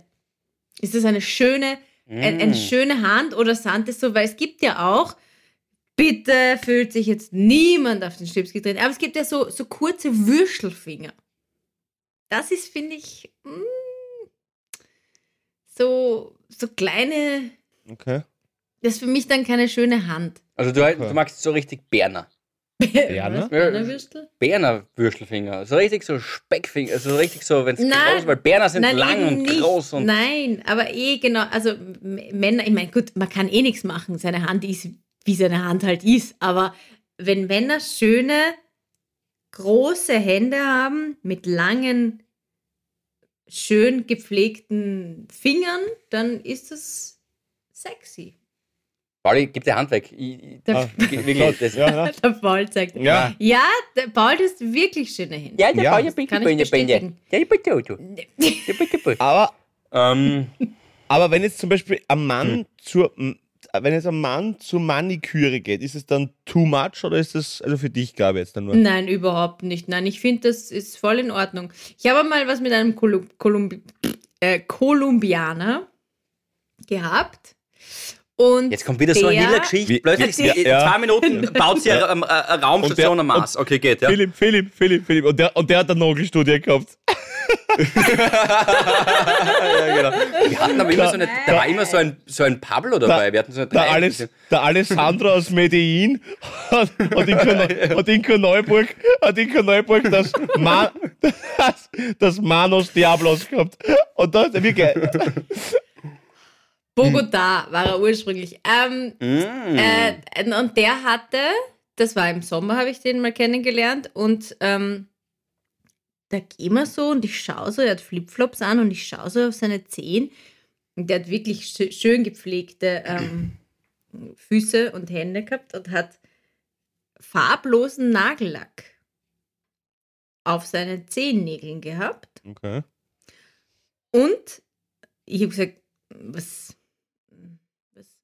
Ist das eine schöne, ein, Mm. eine schöne Hand oder sind das so, weil es gibt ja auch, bitte fühlt sich jetzt niemand auf den Schlips getreten, aber es gibt ja so, so kurze Würstelfinger. Das ist, finde ich, mm, so, so kleine, Okay. das ist für mich dann keine schöne Hand. Also du, du magst so richtig Berner. Berner? Berner Würstel? Berner Würstelfinger. So richtig so Speckfinger. So richtig so, wenn es Nein. groß weil Berner sind Nein, lang und nicht. groß und. Nein, aber eh genau, also Männer, ich meine, gut, man kann eh nichts machen. Seine Hand ist, wie seine Hand halt ist. Aber wenn Männer schöne, große Hände haben, mit langen, schön gepflegten Fingern, dann ist das sexy. Pauli, gib dir Hand weg. Ich, ich, Der, Ah, wirklich, das, ja, ja. der Paul zeigt. Ja. Ja, der Paul hat wirklich schöne Hände. Ja, der Ja, Pauli, das bitte, kann ich bitte, bitte. bestätigen. Ja. Ja, bitte, bitte. Aber Ähm, Aber wenn jetzt zum Beispiel ein Mann Hm. zur, wenn jetzt ein Mann zur Maniküre geht, ist es dann too much oder ist das also für dich, Gabi, jetzt dann nur? Nein, überhaupt nicht. Nein, ich finde, das ist voll in Ordnung. Ich habe mal was mit einem Kolum Kolumbi äh, Kolumbianer gehabt. Und jetzt kommt wieder so eine. Wie- Plötzlich, wie- in ja. zwei Minuten baut sie eine, eine, eine Raumstation am Mars. Okay, geht, ja. Philipp, Philipp, Philipp, Philipp. Und der, und der hat eine Nagelstudie gehabt. ja, genau. Wir hatten aber immer so eine, da war immer so ein, so ein Pablo dabei. Wir hatten so eine Der, Alles, der Alessandro aus Medellin hat, hat, in Kanal, hat in Kanalburg, hat in Kanalburg das, Ma, das, das Manos Diablos gehabt. Und da hat er wirklich. Bogota war er ursprünglich. Ähm, Mm. äh, und der hatte, das war im Sommer, habe ich den mal kennengelernt. Und ähm, da gehen wir so und ich schaue so, er hat Flipflops an und ich schaue so auf seine Zehen. Und der hat wirklich schö- schön gepflegte ähm, Füße und Hände gehabt und hat farblosen Nagellack auf seinen Zehennägeln gehabt. Okay. Und ich habe gesagt, was,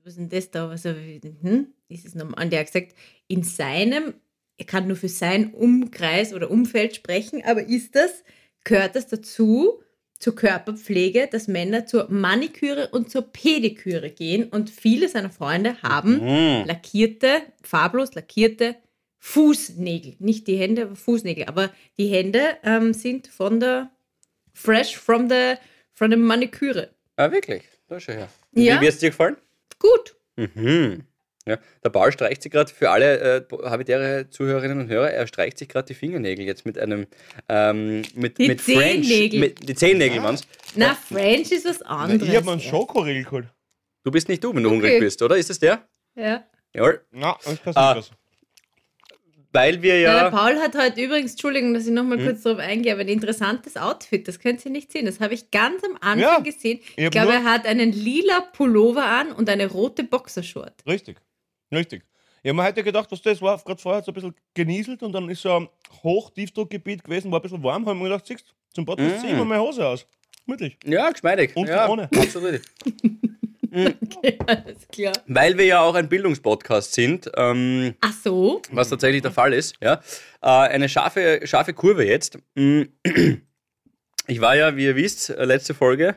was, ist denn das da? Was, hm? ist es normal? Und der hat gesagt, in seinem, er kann nur für sein Umkreis oder Umfeld sprechen, aber ist das gehört es dazu, zur Körperpflege, dass Männer zur Maniküre und zur Pediküre gehen und viele seiner Freunde haben Mhm. lackierte, farblos lackierte Fußnägel. Nicht die Hände, aber Fußnägel. Aber die Hände ähm, sind von der fresh from the, from the Maniküre. Ah, wirklich? Da schau her. Ja. Wie, hat es dir gefallen? Gut. Mhm. Ja, der Paul streicht sich gerade für alle äh, habitäre Zuhörerinnen und Hörer, er streicht sich gerade die Fingernägel jetzt mit einem ähm, mit, Die mit French. Zehennägel. Mit, die Zehennägel, waren's. Na, French ist was anderes. Ich habe einen Schokoriegel geholt. Du bist nicht du, wenn du Okay. hungrig bist, oder? Ist das der? Ja. Jawohl. Na, das kann Ah. Weil wir Ja. ja. Der Paul hat heute übrigens, Entschuldigung, dass ich nochmal Hm? kurz darauf eingehe, aber ein interessantes Outfit, das könnt ihr nicht sehen. Das habe ich ganz am Anfang Ja, gesehen. ich Ich glaube, er hat einen lila Pullover an und eine rote Boxershort. Richtig. Richtig. Ich habe mir heute gedacht, was das war, gerade vorher so ein bisschen genieselt und dann ist so ein Hochtiefdruckgebiet gewesen, war ein bisschen warm, habe ich mir gedacht, siehst du, zum Podcast Mm. zieh ich mir meine Hose aus. Gemütlich. Ja, geschmeidig. Und ja, ohne. Absolut. Alles klar. Weil wir ja auch ein Bildungspodcast sind, ähm, Ach so. was tatsächlich der Fall ist. Ja. Äh, eine scharfe, scharfe Kurve jetzt. Mm. Ich war ja, wie ihr wisst, äh, letzte Folge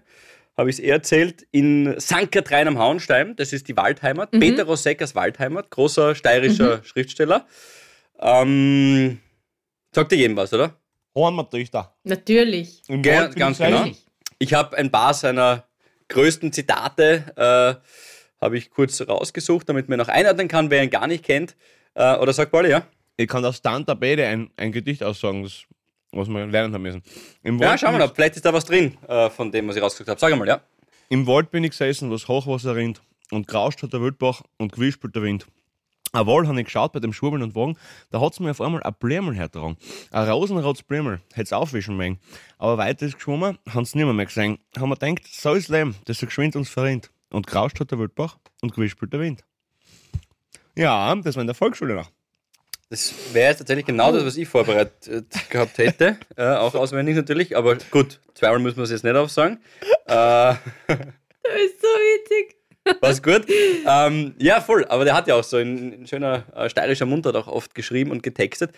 habe ich es eh erzählt, in St. Katrin am Hauenstein. Das ist die Waldheimat. Peter Roseckers Waldheimat, großer steirischer Schriftsteller. Ähm, sagt dir jedem was, oder? Hornmattöchter. Natürlich. Im Ge- ganz genau. Ich habe ein paar seiner größten Zitate, äh, habe ich kurz rausgesucht, damit man noch einordnen kann, wer ihn gar nicht kennt. Äh, oder sagt Pauli, ja? Ich kann aus Tanta Bede ein, ein Gedicht aussagen, das, was wir lernen haben müssen. Im Ja, Wald schauen wir mal, vielleicht ist da was drin äh, von dem, was ich rausgesucht habe. Sag mal, ja. Im Wald bin ich gesessen, was Hochwasser rinnt. Und gerauscht hat der Wildbach und gewispelt der Wind. Ein Wal habe ich geschaut bei dem Schwurbeln und Wagen, da hat's mir auf einmal ein Blärmel hergetragen. Ein rosenrotes Blärmel, hätt's aufwischen mögen. Aber weiter ist geschwommen, haben's nimmer mehr gesehen. Haben wir gedacht, so ist Leben, das so geschwind uns verrinnt. Und gerauscht hat der Wildbach und gewispelt der Wind. Ja, das war in der Volksschule noch. Das wäre jetzt tatsächlich genau das, was ich vorbereitet gehabt hätte. Äh, auch auswendig natürlich, aber gut, zweimal müssen wir es jetzt nicht aufsagen. Äh, Das ist so witzig. Was gut. Ähm, ja, voll. Aber der hat ja auch so ein, ein schöner äh, steirischer Mundart auch oft geschrieben und getextet.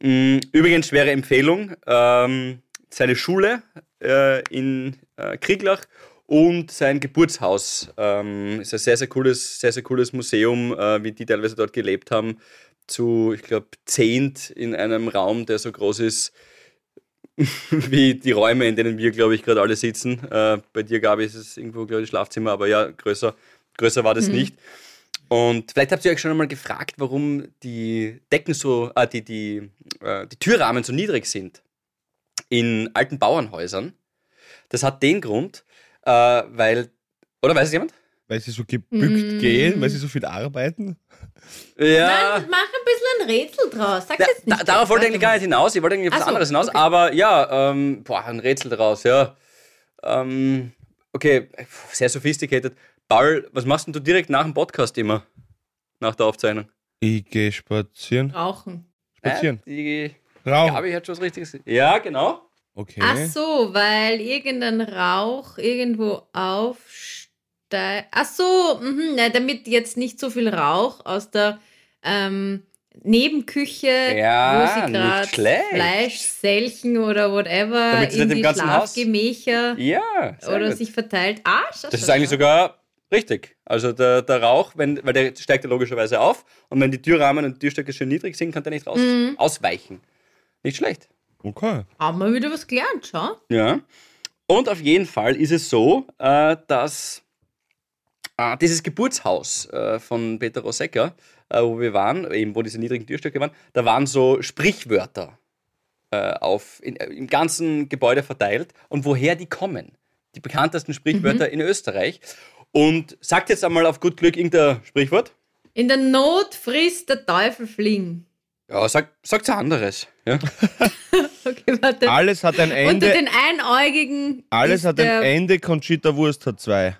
Mm, Übrigens, schwere Empfehlung. Ähm, seine Schule äh, in äh, Krieglach und sein Geburtshaus ähm, ist ein sehr, sehr cooles, sehr, sehr cooles Museum, äh, wie die teilweise dort gelebt haben. Zu, ich glaube, zehnt in einem Raum, der so groß ist wie die Räume, in denen wir, glaube ich, gerade alle sitzen. Äh, bei dir, Gabi, ist es irgendwo, glaube ich, Schlafzimmer, aber ja, größer, größer war das nicht. Und vielleicht habt ihr euch schon einmal gefragt, warum die Decken so, äh, die, die, äh, die Türrahmen so niedrig sind in alten Bauernhäusern. Das hat den Grund, äh, weil, oder weiß es jemand? Weil sie so gebückt Mm. gehen, weil sie so viel arbeiten. Ja. Nein, mach ein bisschen ein Rätsel draus. Sag's Da, jetzt da, nicht. darauf wollte ich eigentlich gar nicht hinaus. Ich wollte eigentlich auf was so, anderes hinaus. okay. Aber ja, ähm, boah, ein Rätsel daraus, ja. Ähm, okay, sehr sophisticated. Paul, was machst denn du direkt nach dem Podcast immer? Nach der Aufzeichnung? Ich gehe spazieren. Rauchen. Spazieren. Äh, die Rauchen. Gabi hat schon was Richtiges. Ja, genau. Okay. Ach so, weil irgendein Rauch irgendwo aufsteigt. Ach so, mhm, na, damit jetzt nicht so viel Rauch aus der ähm, Nebenküche, Ja, wo sie gerade. Fleisch selchen oder whatever Damit in die Schlafgemächer Ja, oder gut. sich verteilt. Ah, schau, Das ist eigentlich schau. sogar richtig. Also der, der Rauch, wenn, weil der steigt ja logischerweise auf und wenn die Türrahmen und die Türstöcke schön niedrig sind, kann der nicht raus Mhm. ausweichen. Nicht schlecht. Okay. Haben wir wieder was gelernt, schau. Ja. Und auf jeden Fall ist es so, äh, dass äh, dieses Geburtshaus äh, von Peter Rosecker, äh, wo wir waren, eben wo diese niedrigen Türstöcke waren, da waren so Sprichwörter äh, auf, in, äh, im ganzen Gebäude verteilt und woher die kommen. Die bekanntesten Sprichwörter in Österreich. Und sagt jetzt einmal auf gut Glück irgendein Sprichwort. In der Not frisst der Teufel Fling. Ja, sag, sagt's ein anderes. Ja. Okay, warte. Alles hat ein Unter Ende. den Einäugigen. Alles ist hat der, ein Ende. Conchita Wurst hat zwei.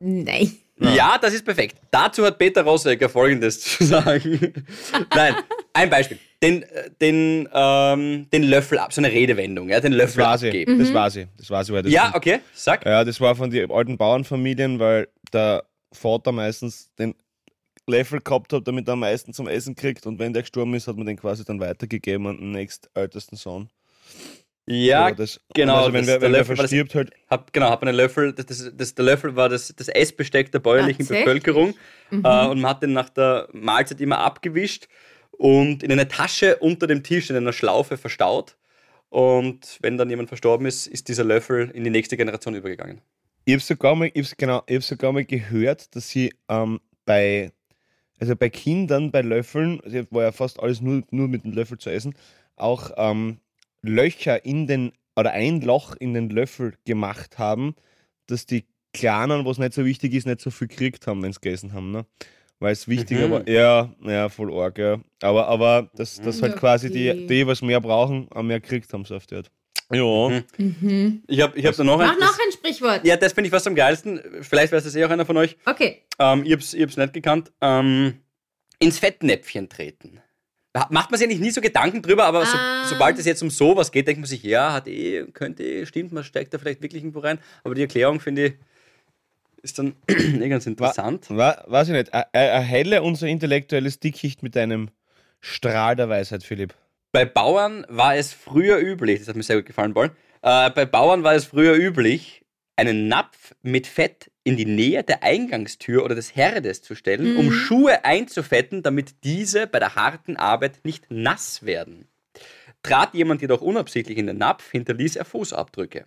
Nein. Ja, das ist perfekt. Dazu hat Peter Rosecker folgendes zu sagen. Nein, ein Beispiel. Den, äh, den, ähm, den Löffel ab, so eine Redewendung, ja, den Das Löffel war sie. abgeben. Das war sie. Das war sie, weil das Ja, kommt. okay, sag. Ja, das war von den alten Bauernfamilien, weil der Vater meistens den Löffel gehabt hat, damit er am meisten zum Essen kriegt. Und wenn der gestorben ist, hat man den quasi dann weitergegeben an den nächstältesten Sohn. Ja, Oder das, genau, Also wenn, das- wer, der wenn wer Löffel das- verstirbt, halt. hab, genau, hab einen Löffel, das, das, das, der Löffel war das, das Essbesteck der bäuerlichen? Bevölkerung äh, und man hat den nach der Mahlzeit immer abgewischt und in eine Tasche unter dem Tisch in einer Schlaufe verstaut. Und wenn dann jemand verstorben ist, ist dieser Löffel in die nächste Generation übergegangen. Ich habe sogar mal, ich genau, ich hab sogar mal gehört, dass sie ähm, bei, also bei Kindern, bei Löffeln, also war ja fast alles nur, nur mit dem Löffel zu essen, auch ähm, Löcher in den, oder ein Loch in den Löffel gemacht haben, dass die Kleinen, was nicht so wichtig ist, nicht so viel gekriegt haben, wenn sie gegessen haben. Ne? Weil es wichtiger Mhm. war. Ja, ja, voll arg, ja. Aber, aber dass, dass halt Okay. quasi die, die, was mehr brauchen, auch mehr gekriegt haben, so auf die Art. Ja. Mhm. Mhm. Ich habe ich hab da noch Mach ein. noch ein Sprichwort. Ja, das finde ich fast am geilsten. Vielleicht weiß das eh auch einer von euch. Okay. Ähm, ich hab's, ich hab's nicht gekannt. Ähm, ins Fettnäpfchen treten. Da macht man sich eigentlich nie so Gedanken drüber, aber so, Ah. sobald es jetzt um sowas geht, denkt man sich, ja, hat eh, könnte eh, stimmt, man steigt da vielleicht wirklich irgendwo rein. Aber die Erklärung, finde ich, ist dann eh ganz interessant. Wa weiß ich nicht. Er- er- Erhelle unser intellektuelles Dickicht mit einem Strahl der Weisheit, Philipp. Bei Bauern war es früher üblich, das hat mir sehr gut gefallen, Paul. Äh, bei Bauern war es früher üblich, einen Napf mit Fett in die Nähe der Eingangstür oder des Herdes zu stellen, um Schuhe einzufetten, damit diese bei der harten Arbeit nicht nass werden. Trat jemand jedoch unabsichtlich in den Napf, hinterließ er Fußabdrücke.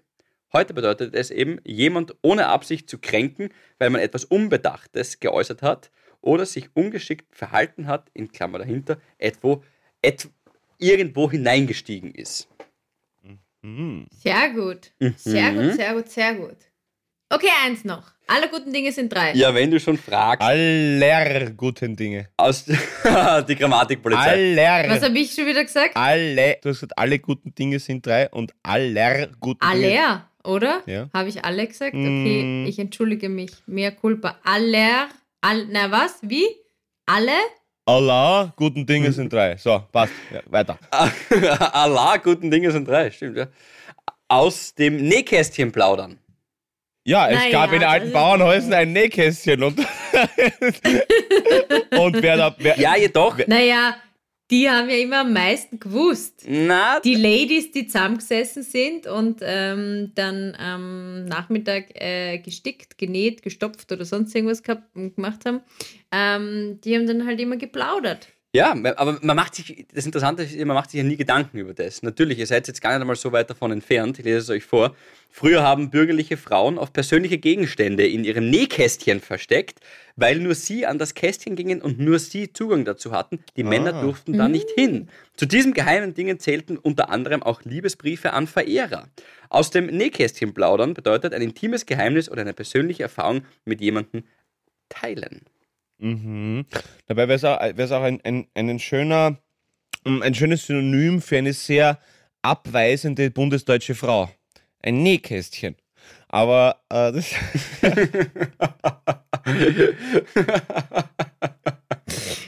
Heute bedeutet es eben, jemand ohne Absicht zu kränken, weil man etwas Unbedachtes geäußert hat oder sich ungeschickt verhalten hat, in Klammer dahinter, etwo, et, irgendwo hineingestiegen ist. Mhm. Sehr gut. Sehr gut, sehr gut, sehr gut. Okay, eins noch. Alle guten Dinge sind drei. Ja, wenn du schon fragst, Aller guten Dinge. aus die Grammatikpolizei. Aller. Was habe ich schon wieder gesagt? alle. Du hast gesagt, alle guten Dinge sind drei und aller guten Dinge. Aller, oder? Ja. Habe ich alle gesagt? Okay, Mm. ich entschuldige mich. Mehr Culpa. Aller. All, na was? Wie? Alle? Allah, guten Dinge sind drei. So, passt. Ja, weiter. Allah, guten Dinge sind drei, stimmt, ja. Aus dem Nähkästchen plaudern. Ja, es Naja, gab in das alten ist- Bauernhäusern ein Nähkästchen und, und wer da. Wer, Ja, jedoch. Naja, die haben ja immer am meisten gewusst. Na, Die Ladies, die zusammengesessen sind und ähm, dann am Nachmittag äh, gestickt, genäht, gestopft oder sonst irgendwas gehabt, gemacht haben, ähm, die haben dann halt immer geplaudert. Ja, aber man macht sich, das Interessante ist, man macht sich ja nie Gedanken über das. Natürlich, ihr seid jetzt gar nicht einmal so weit davon entfernt, ich lese es euch vor. Früher haben bürgerliche Frauen auf persönliche Gegenstände in ihrem Nähkästchen versteckt, weil nur sie an das Kästchen gingen und nur sie Zugang dazu hatten. Die Männer durften da nicht hin. Zu diesen geheimen Dingen zählten unter anderem auch Liebesbriefe an Verehrer. Aus dem Nähkästchen plaudern bedeutet ein intimes Geheimnis oder eine persönliche Erfahrung mit jemandem teilen. Mhm. Dabei wäre es auch, wär's auch ein, ein, ein, schöner, ähm, ein schönes Synonym für eine sehr abweisende bundesdeutsche Frau. Ein Nähkästchen. Aber äh, das.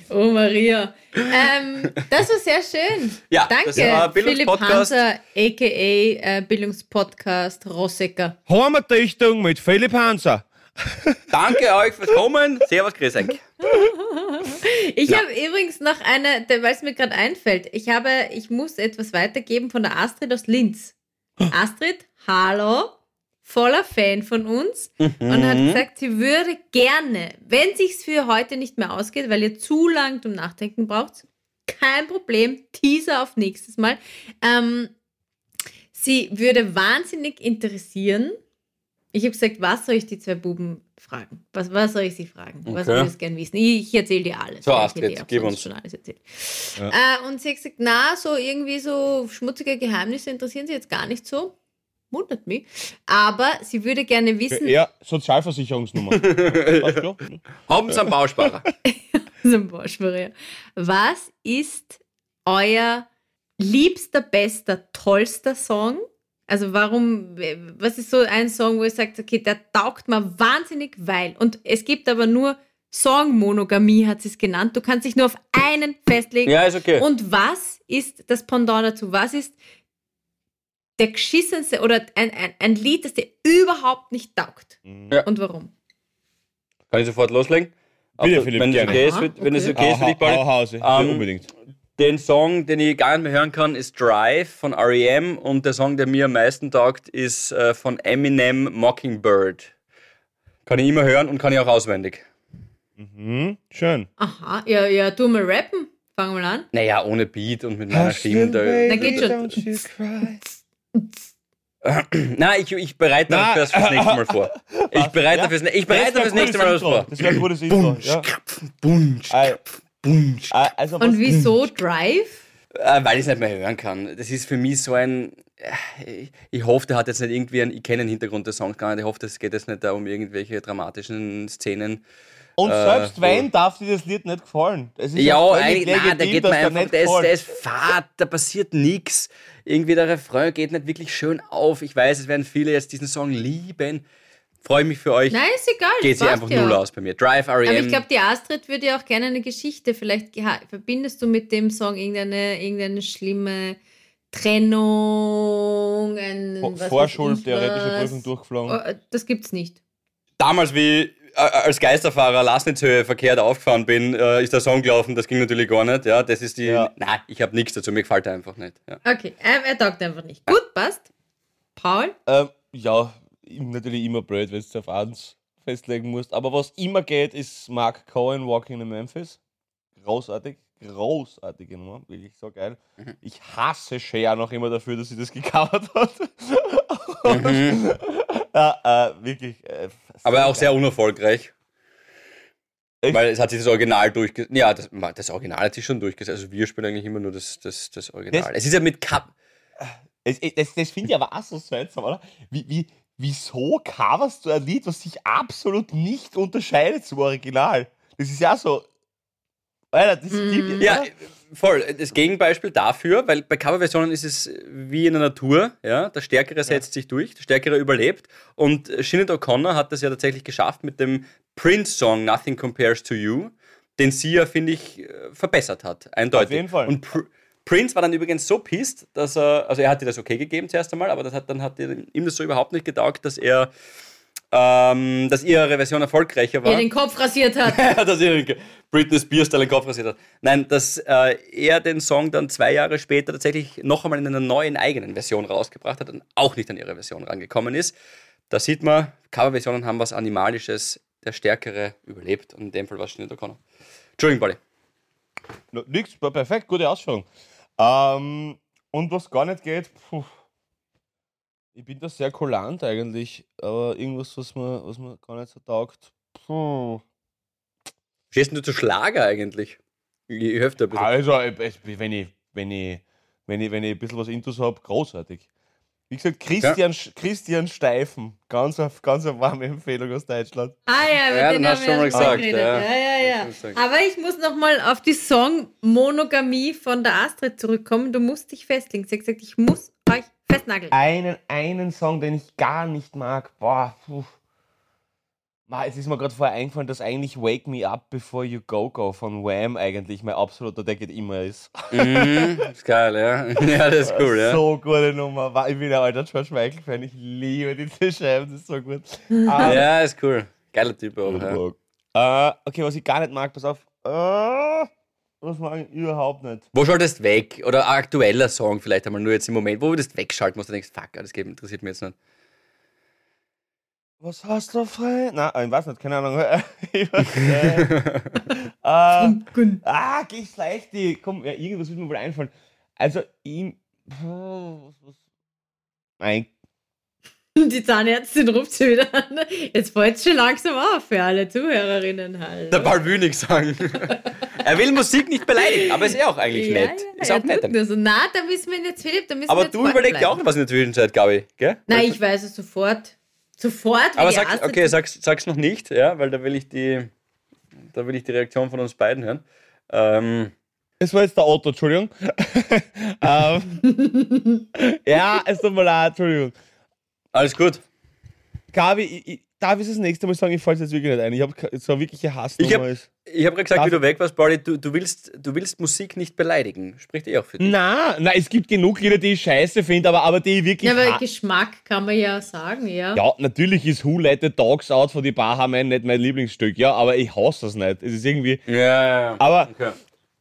Oh Maria. Ähm, das war sehr schön. Ja, Danke, das war Philipp. Hanser, a.k.a. Äh, Bildungspodcast Rossecker. Heimatdichtung mit Philipp Hanser. Danke euch fürs Kommen. Servus, grüß euch. Ich Ja. habe übrigens noch eine, weil es mir gerade einfällt. Ich habe, ich muss etwas weitergeben von der Astrid aus Linz. Astrid, hallo, voller Fan von uns und hat gesagt, sie würde gerne, wenn sich's für heute nicht mehr ausgeht, weil ihr zu lang zum Nachdenken braucht, kein Problem, Teaser auf nächstes Mal. Ähm, sie würde wahnsinnig interessieren. Ich habe gesagt, was soll ich die zwei Buben fragen? Was, was soll ich sie fragen? Was Okay. würdest du gern wissen? Ich, ich erzähle dir alles. So, Ja, ich Astrid, gib uns. Schon alles erzählt. Ja. Äh, und sie hat gesagt, na, so irgendwie so schmutzige Geheimnisse interessieren sie jetzt gar nicht so. Wundert mich. Aber sie würde gerne wissen, Ja, Sozialversicherungsnummer. Haben Sie einen Bausparer? so ein Boschmaria, was ist euer liebster, bester, tollster Song? Also warum, was ist so ein Song, wo ihr sagt, okay, der taugt mir wahnsinnig, weil. Und es gibt aber nur Songmonogamie, hat sie es genannt. Du kannst dich nur auf einen festlegen. Ja, ist okay. Und was ist das Pendant dazu? Was ist der geschissenste oder ein, ein, ein Lied, das dir überhaupt nicht taugt? Ja. Und warum? Kann ich sofort loslegen? Bitte, Also, Philipp, wenn es gerne. okay ist, wenn es okay. okay ist für dich, Paul. Hause, Ähm, unbedingt. Den Song, den ich gar nicht mehr hören kann, ist Drive von REM und der Song, der mir am meisten taugt, ist äh, von Eminem Mockingbird. Kann ich immer hören und kann ich auch auswendig. Mhm, schön. Aha, ja, ja, tu mal rappen. Fang mal an. Naja, ohne Beat und mit meiner Stimme. Da, Na, geht schon. Don't you cry. Nein, ich, ich bereite Na, das fürs nächste Mal vor. Ich bereite Ja? fürs, ich bereite Das fürs nächste Mal was vor. Das wäre ein gutes Intro. Bunsch, Ja. krapf, bunsch, Bunsch. äh, also Und wieso Drive? Äh, weil ich es nicht mehr hören kann. Das ist für mich so ein. äh, Ich, ich hoffe, der hat jetzt nicht irgendwie einen. Ich kenne den Hintergrund des Songs gar nicht. Ich hoffe, es geht jetzt nicht da um irgendwelche dramatischen Szenen. Und äh, selbst wenn, darf dir das Lied nicht gefallen. Es ist Ja, eigentlich, nein, der legitim, geht der einfach. Der ist, der ist fad, da passiert nichts. Irgendwie der Refrain geht nicht wirklich schön auf. Ich weiß, es werden viele jetzt diesen Song lieben. Freue mich für euch. Nein, ist egal. Geht sich passt einfach ja. null aus bei mir. Drive REM. Aber ich glaube, die Astrid würde ja auch gerne eine Geschichte. Vielleicht verbindest du mit dem Song irgendeine, irgendeine schlimme Trennung, ein Vor- was weiß Vorschul, ich theoretische was. Prüfung durchgeflogen. Oh, das gibt's nicht. damals, wie äh, als Geisterfahrer Lasnitzhöhe verkehrt aufgefahren bin, äh, ist der Song gelaufen. Das ging natürlich gar nicht. Ja, das ist die. Ja. Nein, ich habe nichts dazu. Mir gefällt er einfach nicht. Ja. Okay, er, er taugt einfach nicht. Gut, passt. Paul? Ähm, ja, natürlich immer blöd, wenn du auf eins festlegen musst. Aber was immer geht, ist Mark Cohen Walking in Memphis. Großartig. Großartige Nummer. Wirklich so geil. Mhm. Ich hasse Cher noch immer dafür, dass sie das gecovert hat. Mhm. ja, äh, wirklich. Äh, Aber auch sehr unerfolgreich. Echt? Weil es hat sich das Original durchgesetzt. Ja, das, das Original hat sich schon durchgesetzt. Also wir spielen eigentlich immer nur das, das, das Original. Das- es ist ja mit Cup. Es, es, das das finde ich aber auch so seltsam, oder? Wie, wie, wieso coverst du ein Lied, was sich absolut nicht unterscheidet zum Original? Das ist ja so. Alter, das gibt Ja, voll. Das Gegenbeispiel dafür, weil bei Coverversionen ist es wie in der Natur, ja, der Stärkere setzt sich durch, der Stärkere überlebt. Und Sinead O'Connor hat das ja tatsächlich geschafft mit dem Prince-Song Nothing Compares to You, den sie ja, finde ich, äh, verbessert hat. Eindeutig. Auf jeden Fall. Und Pr Prince war dann übrigens so pisst, dass er, also er hat dir das okay gegeben zuerst einmal, aber das hat, dann hat ihm das so überhaupt nicht getaugt, dass er, ähm, dass ihre Version erfolgreicher war Der den Kopf rasiert hat. dass ihr Britney Spears den Kopf rasiert hat. Nein, dass äh, er den Song dann zwei Jahre später tatsächlich noch einmal in einer neuen eigenen Version rausgebracht hat und auch nicht an ihre Version rangekommen ist. Da sieht man, Coverversionen haben was Animalisches, der Stärkere überlebt und in dem Fall war es Sinead O'Connor. Entschuldigung, Bolli. No, nix, per- perfekt, gute Ausführung. Ähm, und was gar nicht geht, puh, ich bin da sehr kulant eigentlich, aber irgendwas, was mir, was mir gar nicht so taugt. Puh. Stehst du zu Schlager eigentlich? Ich, ich dir ein bisschen. Also, wenn ich, wenn ich, wenn ich, wenn ich ein bisschen was Intus habe, großartig. Wie gesagt, Christian, Sch- Christian Steifen, ganz, eine- ganz eine warme Empfehlung aus Deutschland. Ah ja, Ja, mit den den hast haben du schon mal wir gesagt, ja. Ja, ja, ja. Aber ich muss nochmal auf die Song Monogamie von der Astrid zurückkommen. Du musst dich festlegen. Sie hat gesagt, ich muss euch festnageln. Einen, einen Song, den ich gar nicht mag, boah, puh. Ma, Es ist mir gerade vorher eingefallen, dass eigentlich Wake Me Up Before You Go Go von Wham eigentlich mein absoluter, der geht immer ist. Mhm, ist geil, ja. Ja, das ist cool, ja. So gute Nummer. Ich bin ein alter George Michael-Fan, ich liebe diese Scheiben, das ist so gut. Ah, Ja, ist cool. Geiler Typ auch, ja. Äh, okay, was ich gar nicht mag, pass auf. Äh, was mag ich überhaupt nicht. Wo schaltest du weg? Oder ein aktueller Song vielleicht einmal nur jetzt im Moment, wo du das wegschalten musst und denkst, fuck, das geht, interessiert mich jetzt nicht. Was hast du frei? Na, ich weiß nicht, keine Ahnung. äh, äh, ah, geh leicht die. Komm, ja, irgendwas wird mir wohl einfallen. Also, ihm. Was, was? Nein, Die Zahnärztin ruft sie wieder an. Jetzt fällt es schon langsam auf für alle Zuhörerinnen halt. Der Paul will nichts sagen. er will Musik nicht beleidigen, aber ist eh auch eigentlich ja, nett. Ja, ist ja, auch nett. tut nur so. Na, da müssen wir jetzt, Philipp, da müssen wir Aber jetzt du überlegst ja auch was in der Zwischenzeit, Gabi, gell? Nein, ich weiß es sofort. Sofort. Aber sag, okay, sag's, sag's noch nicht, ja, weil da will ich die, da will ich die Reaktion von uns beiden hören. Ähm, Es war jetzt der Otto, Entschuldigung. ähm, ja, es tut mir leid, Entschuldigung. alles gut. Gabi, ich, darf ich das nächste Mal sagen, ich falle jetzt wirklich nicht ein. Ich habe so eine wirkliche Hassnummer. Ich hab- habe gerade gesagt, Darf- wie du weg warst, Pauli, du, du, willst, du willst Musik nicht beleidigen. Spricht eh auch für dich. Na, na, es gibt genug Lieder, die ich scheiße finde, aber, aber die ich wirklich. Ja, aber Geschmack kann man ja sagen, ja. ja, natürlich ist Who Let the Dogs Out von die Bahamen nicht mein Lieblingsstück, ja, aber ich hasse das nicht. Es ist irgendwie. Ja, ja, ja. Aber Okay.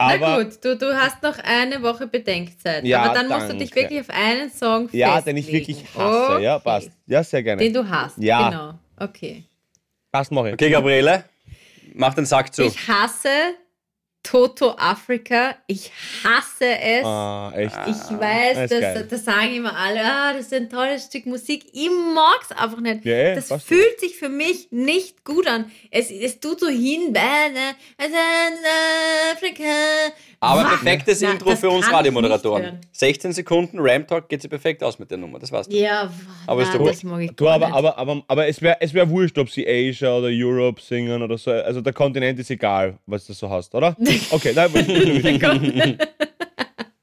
Aber Na gut, du, du hast noch eine Woche Bedenkzeit. Ja, aber dann musst du dich danke. wirklich auf einen Song festlegen. ja, den ich wirklich hasse. Ja, Okay. passt. Ja, sehr gerne. Den du hast. Ja. Genau. Okay. passt, ich. Okay, Gabriele, mach den Sack zu. Ich hasse Toto Afrika. Ich hasse es. Ah, echt. Ich weiß, ist das, das sagen immer alle, ah, das ist ein tolles Stück Musik. Ich mag's einfach nicht. Eh, das fühlt sich für mich nicht gut an. Es, es tut so hin, Bäne, Afrika. Aber Wah. perfektes Na, Intro das für uns Radiomoderatoren. nicht hören. 16 Sekunden Ram Talk geht sie perfekt aus mit der Nummer, das war's. Ja, Aber na, doch das mag ich Du, aber, nicht. aber, aber, aber es wäre es wär wurscht, ob sie Asia oder Europe singen oder so. Also der Kontinent ist egal, was du so hast, oder? Okay, nein, Kon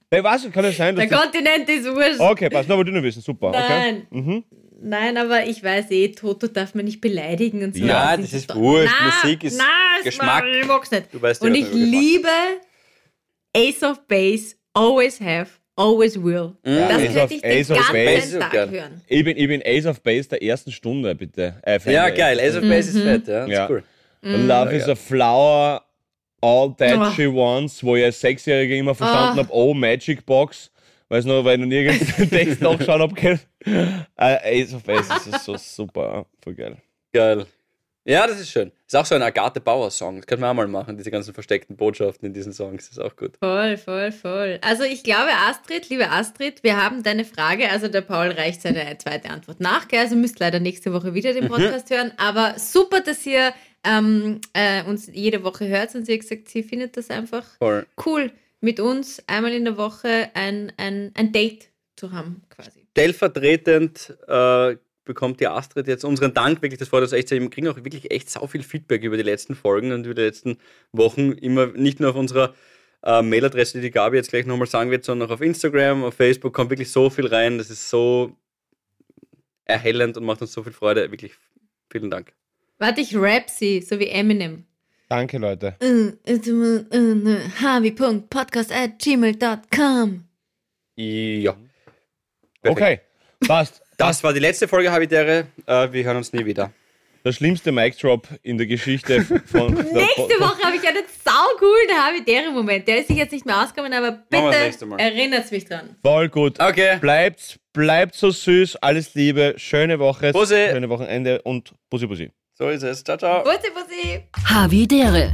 Hey, was? Kann es sein, dass der das, Kontinent ist wurscht. Okay, passt, nur wollte ich nur wissen. Super. Okay. Nein. Mhm. Nein, aber ich weiß eh, Toto darf man nicht beleidigen und so. Ja, Das das ist wurscht. Na, Musik ist na, es Geschmack. Ich mag's nicht. Du weißt und ich liebe Ace of Base, always have, always will. das Ace könnte of- ich Ace den of ganzen Tag hören. Ich, bin, ich bin Ace of Base der ersten Stunde, bitte. Äh, Ja, geil. Ace of Base ist fett, ja. Das Ja. ist cool. Mhm. Love is a flower, all that Oh. she wants, wo ich als Sechsjähriger immer verstanden Ah. habe, oh, Magic Box, weil, noch, weil ich noch nirgends den Text nachschauen habe. Äh, Ace of Base ist so super, voll geil. Geil. Ja, das ist schön. Ist auch so ein Agathe Bauer-Song. Das könnten wir auch mal machen, diese ganzen versteckten Botschaften in diesen Songs. Das ist auch gut. Voll, voll, voll. Also ich glaube, Astrid, liebe Astrid, wir haben deine Frage, also der Paul reicht seine zweite Antwort nach, gell? also müsst leider nächste Woche wieder den Podcast hören, aber super, dass ihr ähm, äh, uns jede Woche hört und sie hat gesagt, sie findet das einfach Voll. cool, mit uns einmal in der Woche ein, ein, ein Date zu haben, quasi. Stellvertretend äh, bekommt die Astrid jetzt unseren Dank, wirklich, das freut uns echt sehr. Wir kriegen auch wirklich echt sau viel Feedback über die letzten Folgen und über die letzten Wochen. Immer nicht nur auf unserer äh, Mailadresse, die die Gabi jetzt gleich nochmal sagen wird, sondern auch auf Instagram, auf Facebook kommt wirklich so viel rein. Das ist so erhellend und macht uns so viel Freude. Wirklich vielen Dank. Warte, ich rap sie, so wie Eminem. Danke, Leute. Harvey.podcast at gmail.com Ja. Perfekt. Okay, passt. Das war die letzte Folge Habitäre. Äh, wir hören uns nie wieder. Der schlimmste Mic-Drop in der Geschichte von. der Nächste Woche habe ich einen saucoolen Habitäre-Moment. Der ist sich jetzt nicht mehr ausgekommen, aber bitte erinnert mich dran. Voll gut. Okay. Bleibt, bleibt so süß. Alles Liebe. Schöne Woche. Bussi. Schöne Wochenende und Bussi Bussi. So ist es. Ciao, ciao. Bussi, Bussi. Havidere.